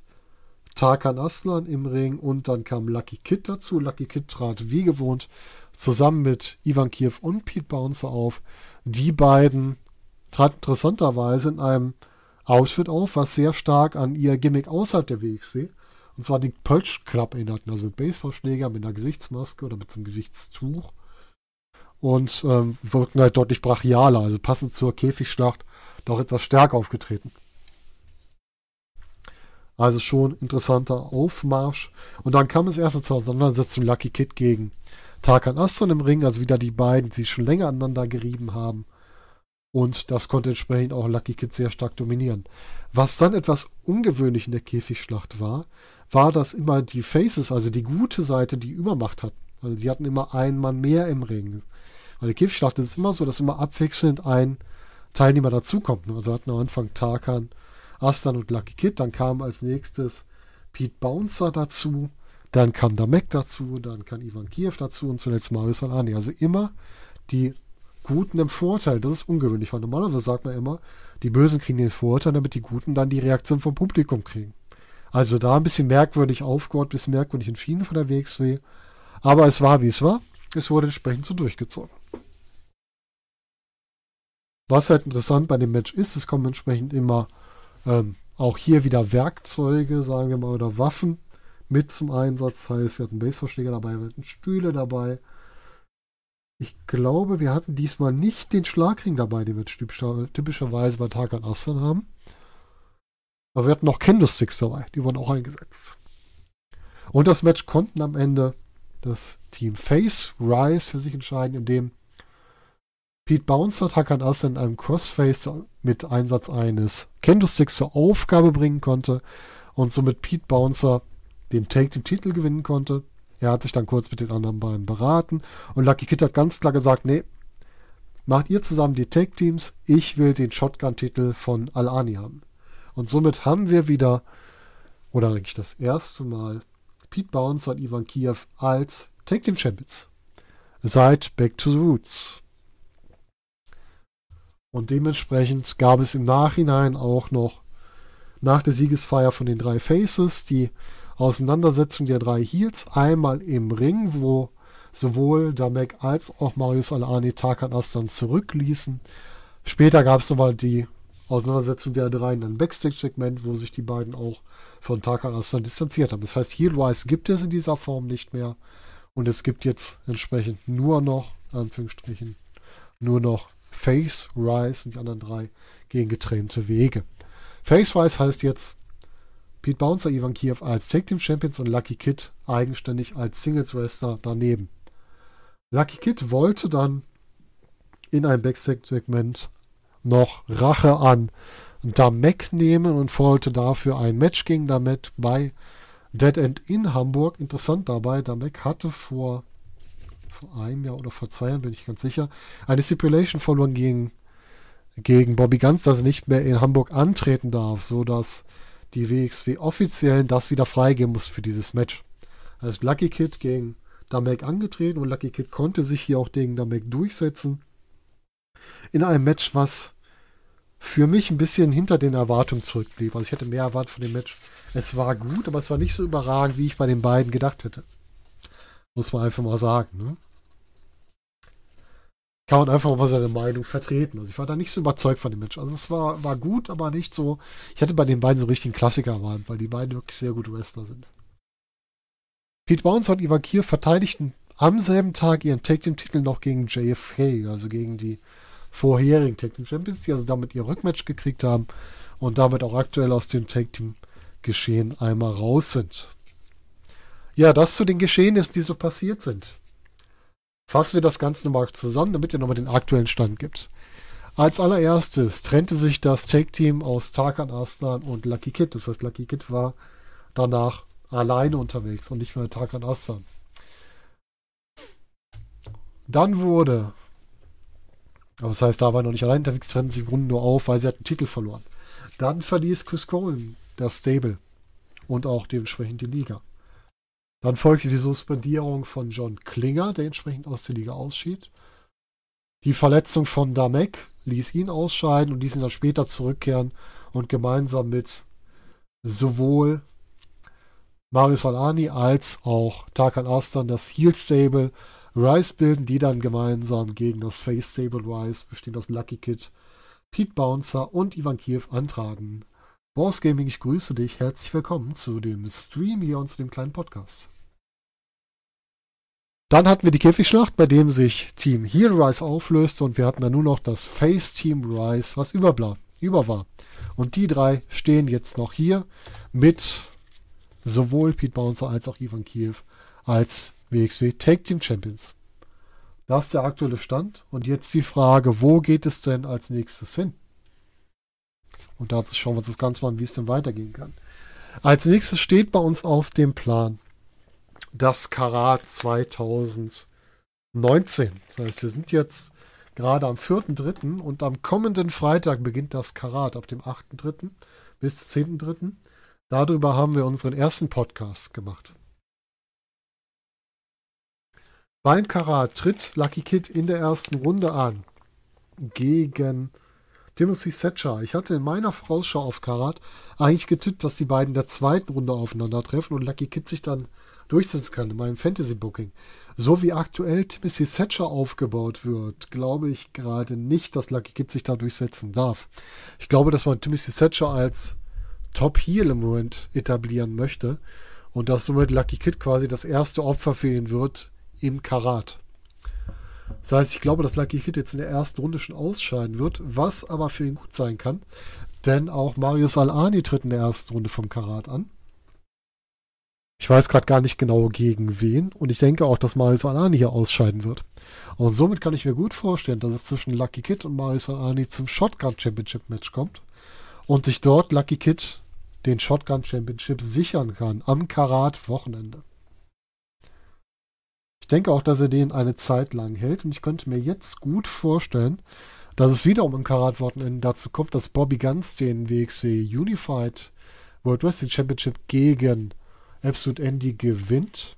[SPEAKER 1] Tarkan Aslan im Ring und dann kam Lucky Kid dazu. Lucky Kid trat wie gewohnt zusammen mit Ivan Kiev und Pete Bouncer auf. Die beiden traten interessanterweise in einem Outfit auf, was sehr stark an ihr Gimmick außerhalb der WXW, und zwar den Pölsch Club erinnerten, also mit Baseballschläger, mit einer Gesichtsmaske oder mit so einem Gesichtstuch. Und ähm, wirkten halt deutlich brachialer, also passend zur Käfigschlacht, doch etwas stärker aufgetreten. Also schon interessanter Aufmarsch. Und dann kam es erstmal zur Auseinandersetzung Lucky Kid gegen Tarkan Aston im Ring, also wieder die beiden, die schon länger aneinander gerieben haben. Und das konnte entsprechend auch Lucky Kid sehr stark dominieren. Was dann etwas ungewöhnlich in der Käfigschlacht war, war, dass immer die Faces, also die gute Seite, die Übermacht hatten. Also die hatten immer einen Mann mehr im Ring. Weil die Käfigschlacht ist immer so, dass immer abwechselnd ein Teilnehmer dazukommt. Also hatten am Anfang Tarkan Astan und Lucky Kid. Dann kam als nächstes Pete Bouncer dazu. Dann kam Damek dazu. Dann kam Ivan Kiev dazu und zuletzt Marius Alani. Also immer die Guten im Vorteil. Das ist ungewöhnlich, weil normalerweise sagt man immer, die Bösen kriegen den Vorteil, damit die Guten dann die Reaktion vom Publikum kriegen. Also da ein bisschen merkwürdig aufgebaut, ein bisschen merkwürdig entschieden von der WXW. Aber es war, wie es war. Es wurde entsprechend so durchgezogen. Was halt interessant bei dem Match ist, es kommen entsprechend immer ähm, auch hier wieder Werkzeuge, sagen wir mal, oder Waffen mit zum Einsatz. Das heißt, wir hatten Baseballschläger dabei, wir hatten Stühle dabei. Ich glaube, wir hatten diesmal nicht den Schlagring dabei, den wir typischer, typischerweise bei Tarkan Aslan haben. Aber wir hatten noch Kendo-Sticks dabei, die wurden auch eingesetzt. Und das Match konnten am Ende das Team Face Rise für sich entscheiden, indem Pete Bouncer Hakan Ass in einem Crossface mit Einsatz eines Kendo-Sticks zur Aufgabe bringen konnte und somit Pete Bouncer den Take den Titel gewinnen konnte. Er hat sich dann kurz mit den anderen beiden beraten und Lucky Kid hat ganz klar gesagt, nee, macht ihr zusammen die Take Teams, ich will den Shotgun-Titel von Al-Ani haben. Und somit haben wir wieder, oder eigentlich das erste Mal, Pete Bouncer und Ivan Kiev als Take Team Champions. Seit Back to the Roots. Und dementsprechend gab es im Nachhinein auch noch nach der Siegesfeier von den drei Faces die Auseinandersetzung der drei Heels. Einmal im Ring, wo sowohl Damek als auch Marius Alani Tarkan Astan zurückließen. Später gab es nochmal die Auseinandersetzung der drei in einem Backstage-Segment, wo sich die beiden auch von Tarkan Astan distanziert haben. Das heißt, Heelwise gibt es in dieser Form nicht mehr. Und es gibt jetzt entsprechend nur noch, Anführungsstrichen, nur noch Face, Rise und die anderen drei gehen getrennte Wege. Face-Wise heißt jetzt Pete Bouncer, Ivan Kiev als Tag Team Champions und Lucky Kid eigenständig als Singles Wrestler daneben. Lucky Kid wollte dann in einem Backstage-Segment noch Rache an Damek nehmen und wollte dafür ein Match gegen Damek bei Dead End in Hamburg. Interessant dabei, Damek hatte vor, vor einem Jahr oder vor zwei Jahren, bin ich ganz sicher, eine Stipulation verloren gegen, gegen Bobby Ganz, dass er nicht mehr in Hamburg antreten darf, sodass die WXW offiziell das wieder freigeben muss für dieses Match. Also Lucky Kid gegen Damek angetreten und Lucky Kid konnte sich hier auch gegen Damek durchsetzen. In einem Match, was für mich ein bisschen hinter den Erwartungen zurückblieb. Also ich hätte mehr erwartet von dem Match. Es war gut, aber es war nicht so überragend, wie ich bei den beiden gedacht hätte. Muss man einfach mal sagen. Ne? Kann man einfach mal seine Meinung vertreten. Also ich war da nicht so überzeugt von dem Match. Also es war, war gut, aber nicht so. Ich hätte bei den beiden so richtigen Klassiker erwartet, weil die beiden wirklich sehr gute Wrestler sind. Pete Bounce und Ivan Kier verteidigten am selben Tag ihren Take-Team-Titel noch gegen JFK, also gegen die vorherigen Tag Team Champions, die also damit ihr Rückmatch gekriegt haben und damit auch aktuell aus dem Tag Team Geschehen einmal raus sind. Ja, das zu den Geschehnissen, die so passiert sind. Fassen wir das Ganze nochmal zusammen, damit ihr nochmal den aktuellen Stand gibt. Als allererstes trennte sich das Tag Team aus Tarkan Aslan und Lucky Kid. Das heißt, Lucky Kid war danach alleine unterwegs und nicht mehr Tarkan Aslan. Dann wurde aber das heißt, da war noch nicht allein unterwegs, trennten sie im Grunde nur auf, weil sie hatten Titel verloren. Dann verließ Chris Coleman das Stable und auch dementsprechend die Liga. Dann folgte die Suspendierung von John Klinger, der entsprechend aus der Liga ausschied. Die Verletzung von Damek ließ ihn ausscheiden und ließ ihn dann später zurückkehren und gemeinsam mit sowohl Marius Alani als auch Tarkan Astan das Heel Stable Rice bilden die dann gemeinsam gegen das Face Stable Rice, bestehend aus Lucky Kid, Pete Bouncer und Ivan Kiev antragen. Boss Gaming, ich grüße dich. Herzlich willkommen zu dem Stream hier und zu dem kleinen Podcast. Dann hatten wir die Käfigschlacht, bei dem sich Team Heel Rise auflöste und wir hatten dann nur noch das Face Team Rise, was über, über war. Und die drei stehen jetzt noch hier mit sowohl Pete Bouncer als auch Ivan Kiev als WXW Tag Team Champions. Das ist der aktuelle Stand. Und jetzt die Frage, wo geht es denn als nächstes hin? Und dazu schauen wir uns das Ganze mal an, wie es denn weitergehen kann. Als nächstes steht bei uns auf dem Plan das Karat 2019. Das heißt, wir sind jetzt gerade am 4.3. und am kommenden Freitag beginnt das Karat ab dem 8.3. bis 10.3. Darüber haben wir unseren ersten Podcast gemacht. Beim Karat tritt Lucky Kid in der ersten Runde an gegen Timothy Thatcher. Ich hatte in meiner Vorausschau auf Karat eigentlich getippt, dass die beiden der zweiten Runde aufeinandertreffen und Lucky Kid sich dann durchsetzen kann in meinem Fantasy Booking. So wie aktuell Timothy Thatcher aufgebaut wird, glaube ich gerade nicht, dass Lucky Kid sich da durchsetzen darf. Ich glaube, dass man Timothy Thatcher als Top Heel im Moment etablieren möchte und dass somit Lucky Kid quasi das erste Opfer für ihn wird, im Karat. Das heißt, ich glaube, dass Lucky Kid jetzt in der ersten Runde schon ausscheiden wird, was aber für ihn gut sein kann. Denn auch Marius Alani tritt in der ersten Runde vom Karat an. Ich weiß gerade gar nicht genau gegen wen und ich denke auch, dass Marius Alani hier ausscheiden wird. Und somit kann ich mir gut vorstellen, dass es zwischen Lucky Kid und Marius Alani zum Shotgun Championship Match kommt und sich dort Lucky Kid den Shotgun Championship sichern kann am Karat Wochenende denke auch, dass er den eine Zeit lang hält. Und ich könnte mir jetzt gut vorstellen, dass es wiederum im Karat-Wochenende dazu kommt, dass Bobby Guns den WXW Unified World Wrestling Championship gegen Absolute Andy gewinnt.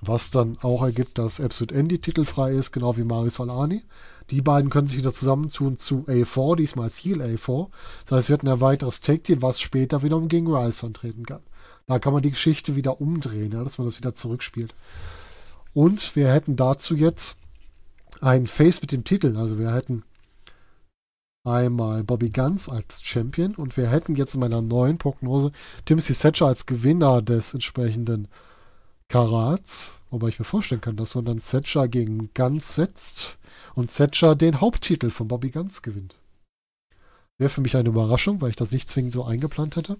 [SPEAKER 1] Was dann auch ergibt, dass Absolute Andy titelfrei ist, genau wie Maris Alani. Die beiden können sich wieder zusammentun zu A4, diesmal als Heel A4. Das heißt, wir hatten ein weiteres Take-Team, was später wiederum gegen Rice antreten kann. Da kann man die Geschichte wieder umdrehen, ja, dass man das wieder zurückspielt. Und wir hätten dazu jetzt ein Face mit dem Titel. Also wir hätten einmal Bobby Guns als Champion und wir hätten jetzt in meiner neuen Prognose Timothy Thatcher als Gewinner des entsprechenden Karats. Wobei ich mir vorstellen kann, dass man dann Thatcher gegen Guns setzt und Thatcher den Haupttitel von Bobby Guns gewinnt. Wäre für mich eine Überraschung, weil ich das nicht zwingend so eingeplant hätte.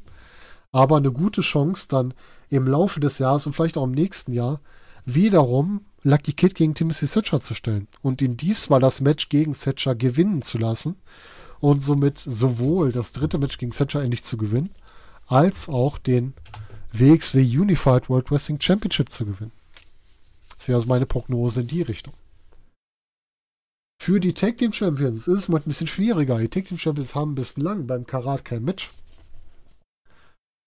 [SPEAKER 1] Aber eine gute Chance, dann im Laufe des Jahres und vielleicht auch im nächsten Jahr wiederum Lucky Kid gegen Timothy Thatcher zu stellen und ihn diesmal das Match gegen Thatcher gewinnen zu lassen und somit sowohl das dritte Match gegen Thatcher endlich zu gewinnen, als auch den WXW Unified World Wrestling Championship zu gewinnen. Das wäre also meine Prognose in die Richtung. Für die Tag Team Champions ist es mal ein bisschen schwieriger. Die Tag Team Champions haben bislang beim Karat kein Match.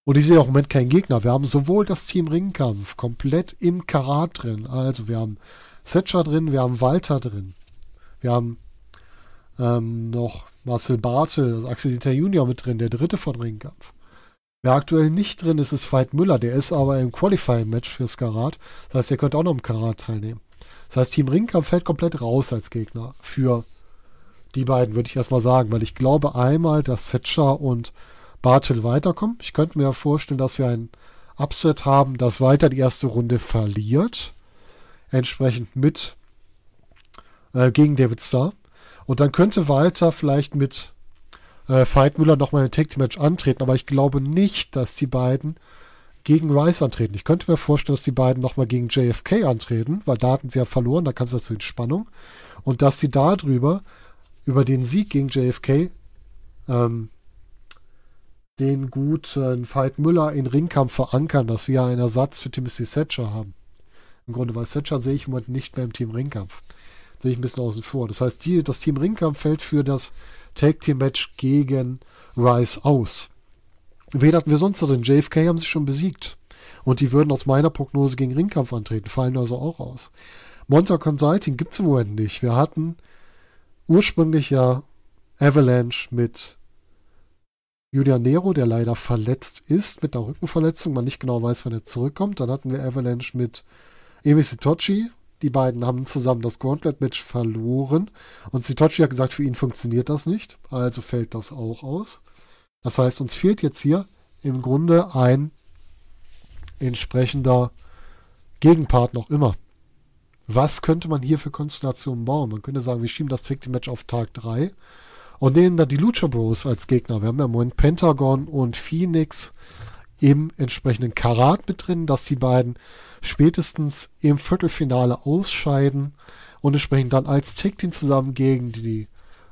[SPEAKER 1] Und ich sehe auch im Moment keinen Gegner. Wir haben sowohl das Team Ringkampf komplett im Karat drin. Also wir haben Setcher drin, wir haben Walter drin. Wir haben ähm, noch Marcel Bartel, also Axel Dieter Junior mit drin, der dritte von Ringkampf. Wer aktuell nicht drin ist, ist Veit Müller. Der ist aber im Qualifying-Match fürs Karat. Das heißt, der könnte auch noch im Karat teilnehmen. Das heißt, Team Ringkampf fällt komplett raus als Gegner für die beiden, würde ich erstmal sagen, weil ich glaube einmal, dass Setscher und Bartel weiterkommen. Ich könnte mir vorstellen, dass wir ein Upset haben, das weiter die erste Runde verliert. Entsprechend mit äh, gegen David Starr. Und dann könnte Walter vielleicht mit äh, Veit Müller nochmal ein Tag-Match antreten, aber ich glaube nicht, dass die beiden gegen Rice antreten. Ich könnte mir vorstellen, dass die beiden nochmal gegen JFK antreten, weil da hatten sie ja verloren, da kam es ja zur Entspannung. Und dass sie darüber, über den Sieg gegen JFK, ähm, den guten Veit Müller in Ringkampf verankern, dass wir einen Ersatz für Timothy Thatcher haben. Im Grunde, weil Thatcher sehe ich im Moment nicht mehr im Team Ringkampf. Sehe ich ein bisschen außen vor. Das heißt, die, das Team Ringkampf fällt für das Tag Team Match gegen Rice aus. Wen hatten wir sonst? Den JFK haben sie schon besiegt. Und die würden aus meiner Prognose gegen Ringkampf antreten, fallen also auch aus. Monta Consulting gibt es im Moment nicht. Wir hatten ursprünglich ja Avalanche mit Julian Nero, der leider verletzt ist mit einer Rückenverletzung, man nicht genau weiß, wann er zurückkommt. Dann hatten wir Avalanche mit Emi Sitochi. Die beiden haben zusammen das Gauntlet-Match verloren. Und Sitochi hat gesagt, für ihn funktioniert das nicht. Also fällt das auch aus. Das heißt, uns fehlt jetzt hier im Grunde ein entsprechender Gegenpart noch immer. Was könnte man hier für Konstellationen bauen? Man könnte sagen, wir schieben das Tag Team Match auf Tag 3 und nehmen da die Lucha Bros als Gegner. Wir haben ja im Moment Pentagon und Phoenix im entsprechenden Karat mit drin, dass die beiden spätestens im Viertelfinale ausscheiden und entsprechend dann als Tag Team zusammen gegen die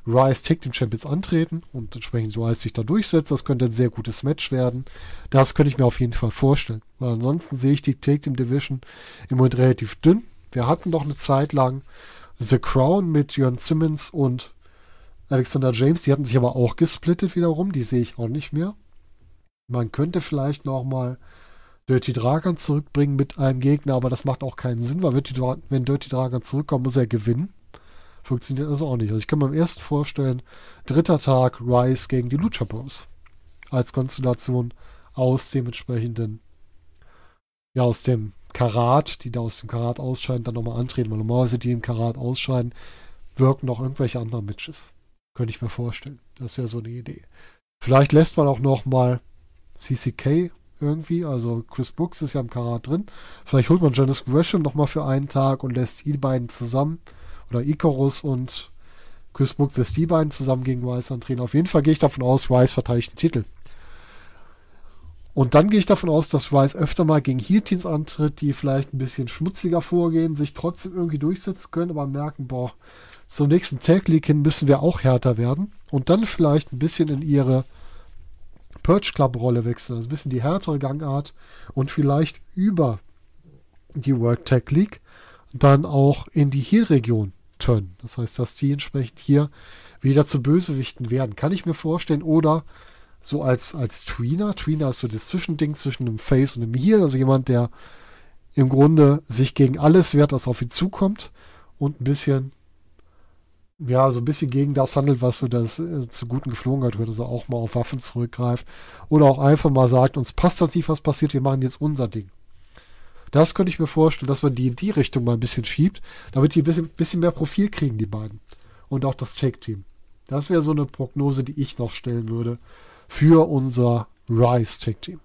[SPEAKER 1] Rise Tag Team Champions antreten und entsprechend so Rise sich da durchsetzt. Das könnte ein sehr gutes Match werden. Das könnte ich mir auf jeden Fall vorstellen. Weil ansonsten sehe ich die Tag Team Division im Moment relativ dünn. Wir hatten doch eine Zeit lang The Crown mit Jörn Simmons und Alexander James. Die hatten sich aber auch gesplittet wiederum. Die sehe ich auch nicht mehr. Man könnte vielleicht nochmal Dirty Dragon zurückbringen mit einem Gegner, aber das macht auch keinen Sinn, weil wenn Dirty Dragon zurückkommt, muss er gewinnen funktioniert das auch nicht. Also ich kann mir am ersten vorstellen, dritter Tag Rise gegen die Lucha Bros. Als Konstellation aus dem entsprechenden, ja, aus dem Karat, die da aus dem Karat ausscheiden, dann nochmal antreten, weil normalerweise die im Karat ausscheiden, wirken noch irgendwelche anderen Matches. Könnte ich mir vorstellen. Das wäre so eine Idee. Vielleicht lässt man auch nochmal CCK irgendwie, also Chris Brooks ist ja im Karat drin. Vielleicht holt man Janice Gresham nochmal für einen Tag und lässt die beiden zusammen oder Icarus und Chris Brooks, dass die beiden zusammen gegen Rice antreten. Auf jeden Fall gehe ich davon aus, Rice verteidigt den Titel. Und dann gehe ich davon aus, dass Rice öfter mal gegen Heel-Teams antritt, die vielleicht ein bisschen schmutziger vorgehen, sich trotzdem irgendwie durchsetzen können, aber merken, boah, zum nächsten Tag League hin müssen wir auch härter werden. Und dann vielleicht ein bisschen in ihre Purge Club Rolle wechseln, also ein bisschen die härtere Gangart und vielleicht über die World Tag League dann auch in die Heel-Region turnen. Das heißt, dass die entsprechend hier wieder zu Bösewichten werden. Kann ich mir vorstellen. Oder so als, als Tweener. Tweener ist so das Zwischending zwischen einem Face und einem Heel. Also jemand, der im Grunde sich gegen alles wehrt, was auf ihn zukommt. Und ein bisschen, ja, so ein bisschen gegen das handelt, was so das äh, zu guten Geflogenheit gehört. Also auch mal auf Waffen zurückgreift. Oder auch einfach mal sagt, uns passt das nicht, was passiert, wir machen jetzt unser Ding. Das könnte ich mir vorstellen, dass man die in die Richtung mal ein bisschen schiebt, damit die ein bisschen, bisschen mehr Profil kriegen, die beiden. Und auch das Take-Team. Das wäre so eine Prognose, die ich noch stellen würde für unser Rise Take-Team.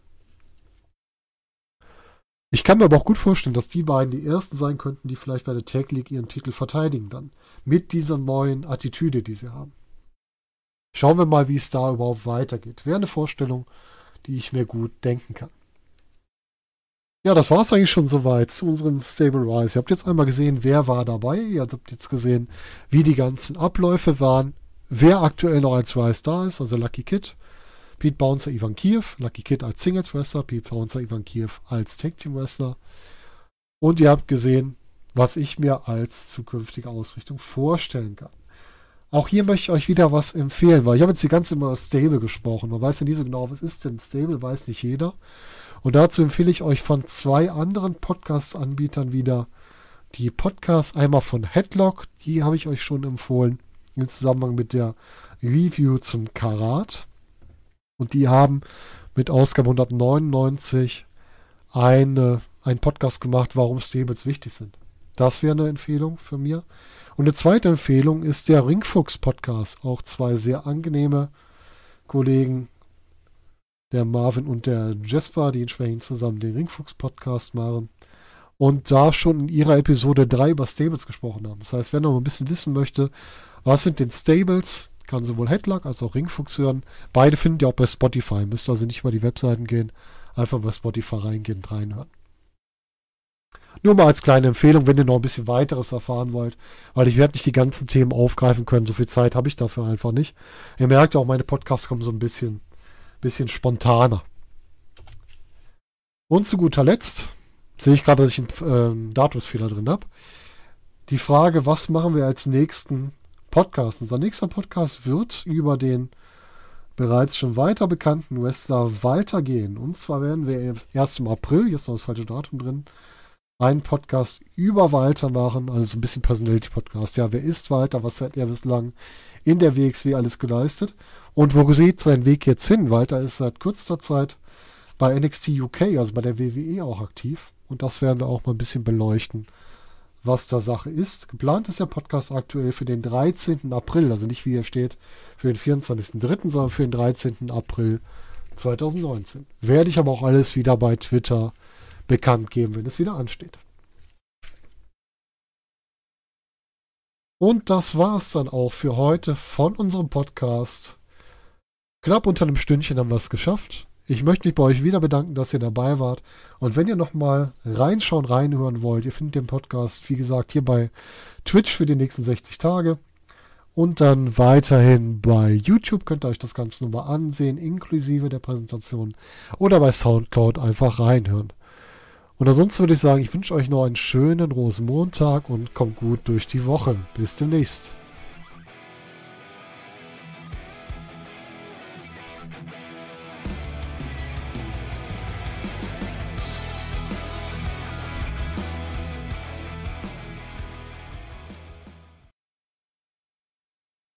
[SPEAKER 1] Ich kann mir aber auch gut vorstellen, dass die beiden die ersten sein könnten, die vielleicht bei der Tag League ihren Titel verteidigen dann. Mit dieser neuen Attitüde, die sie haben. Schauen wir mal, wie es da überhaupt weitergeht. Wäre eine Vorstellung, die ich mir gut denken kann. Ja, das war es eigentlich schon soweit zu unserem Stable Rise. Ihr habt jetzt einmal gesehen, wer war dabei. Ihr habt jetzt gesehen, wie die ganzen Abläufe waren, wer aktuell noch als Rise da ist, also Lucky Kid, Pete Bouncer, Ivan Kiev, Lucky Kid als Singles Wrestler, Pete Bouncer, Ivan Kiev als Tag Team Wrestler. Und ihr habt gesehen, was ich mir als zukünftige Ausrichtung vorstellen kann. Auch hier möchte ich euch wieder was empfehlen, weil ich habe jetzt die ganze immer Stable gesprochen. Man weiß ja nie so genau, was ist denn Stable, weiß nicht jeder. Und dazu empfehle ich euch von zwei anderen Podcast-Anbietern wieder die Podcasts. Einmal von Headlock, die habe ich euch schon empfohlen, im Zusammenhang mit der Review zum Karat. Und die haben mit Ausgabe 199 eine, einen Podcast gemacht, warum Stables wichtig sind. Das wäre eine Empfehlung für mir. Und eine zweite Empfehlung ist der Ringfuchs Podcast. Auch zwei sehr angenehme Kollegen der Marvin und der Jesper, die entsprechend zusammen den Ringfuchs-Podcast machen. Und da schon in ihrer Episode 3 über Stables gesprochen haben. Das heißt, wer noch ein bisschen wissen möchte, was sind denn Stables, kann sowohl Headlock als auch Ringfuchs hören. Beide findet ihr auch bei Spotify. Müsst also nicht über die Webseiten gehen, einfach bei Spotify reingehen und reinhören. Nur mal als kleine Empfehlung, wenn ihr noch ein bisschen weiteres erfahren wollt, weil ich werde nicht die ganzen Themen aufgreifen können. So viel Zeit habe ich dafür einfach nicht. Ihr merkt auch, meine Podcasts kommen so ein bisschen bisschen spontaner. Und zu guter Letzt sehe ich gerade, dass ich einen äh, Datumsfehler drin habe. Die Frage, was machen wir als nächsten Podcast? Unser nächster Podcast wird über den bereits schon weiter bekannten Wrestler Walter gehen. Und zwar werden wir erst im April, hier ist noch das falsche Datum drin, einen Podcast über Walter machen, also so ein bisschen Personality-Podcast. Ja, wer ist Walter? Was hat er bislang in der WXW alles geleistet? Und wo geht sein Weg jetzt hin? Walter ist seit kurzer Zeit bei NXT UK, also bei der WWE auch aktiv. Und das werden wir auch mal ein bisschen beleuchten, was da Sache ist. Geplant ist der Podcast aktuell für den 13. April, also nicht wie hier steht für den 24.3., sondern für den 13. April 2019. Werde ich aber auch alles wieder bei Twitter bekannt geben, wenn es wieder ansteht. Und das war es dann auch für heute von unserem Podcast Knapp unter einem Stündchen haben wir es geschafft. Ich möchte mich bei euch wieder bedanken, dass ihr dabei wart. Und wenn ihr nochmal reinschauen, reinhören wollt, ihr findet den Podcast, wie gesagt, hier bei Twitch für die nächsten 60 Tage. Und dann weiterhin bei YouTube könnt ihr euch das Ganze nochmal ansehen, inklusive der Präsentation. Oder bei Soundcloud einfach reinhören. Und ansonsten würde ich sagen, ich wünsche euch noch einen schönen Rosenmontag und kommt gut durch die Woche. Bis demnächst.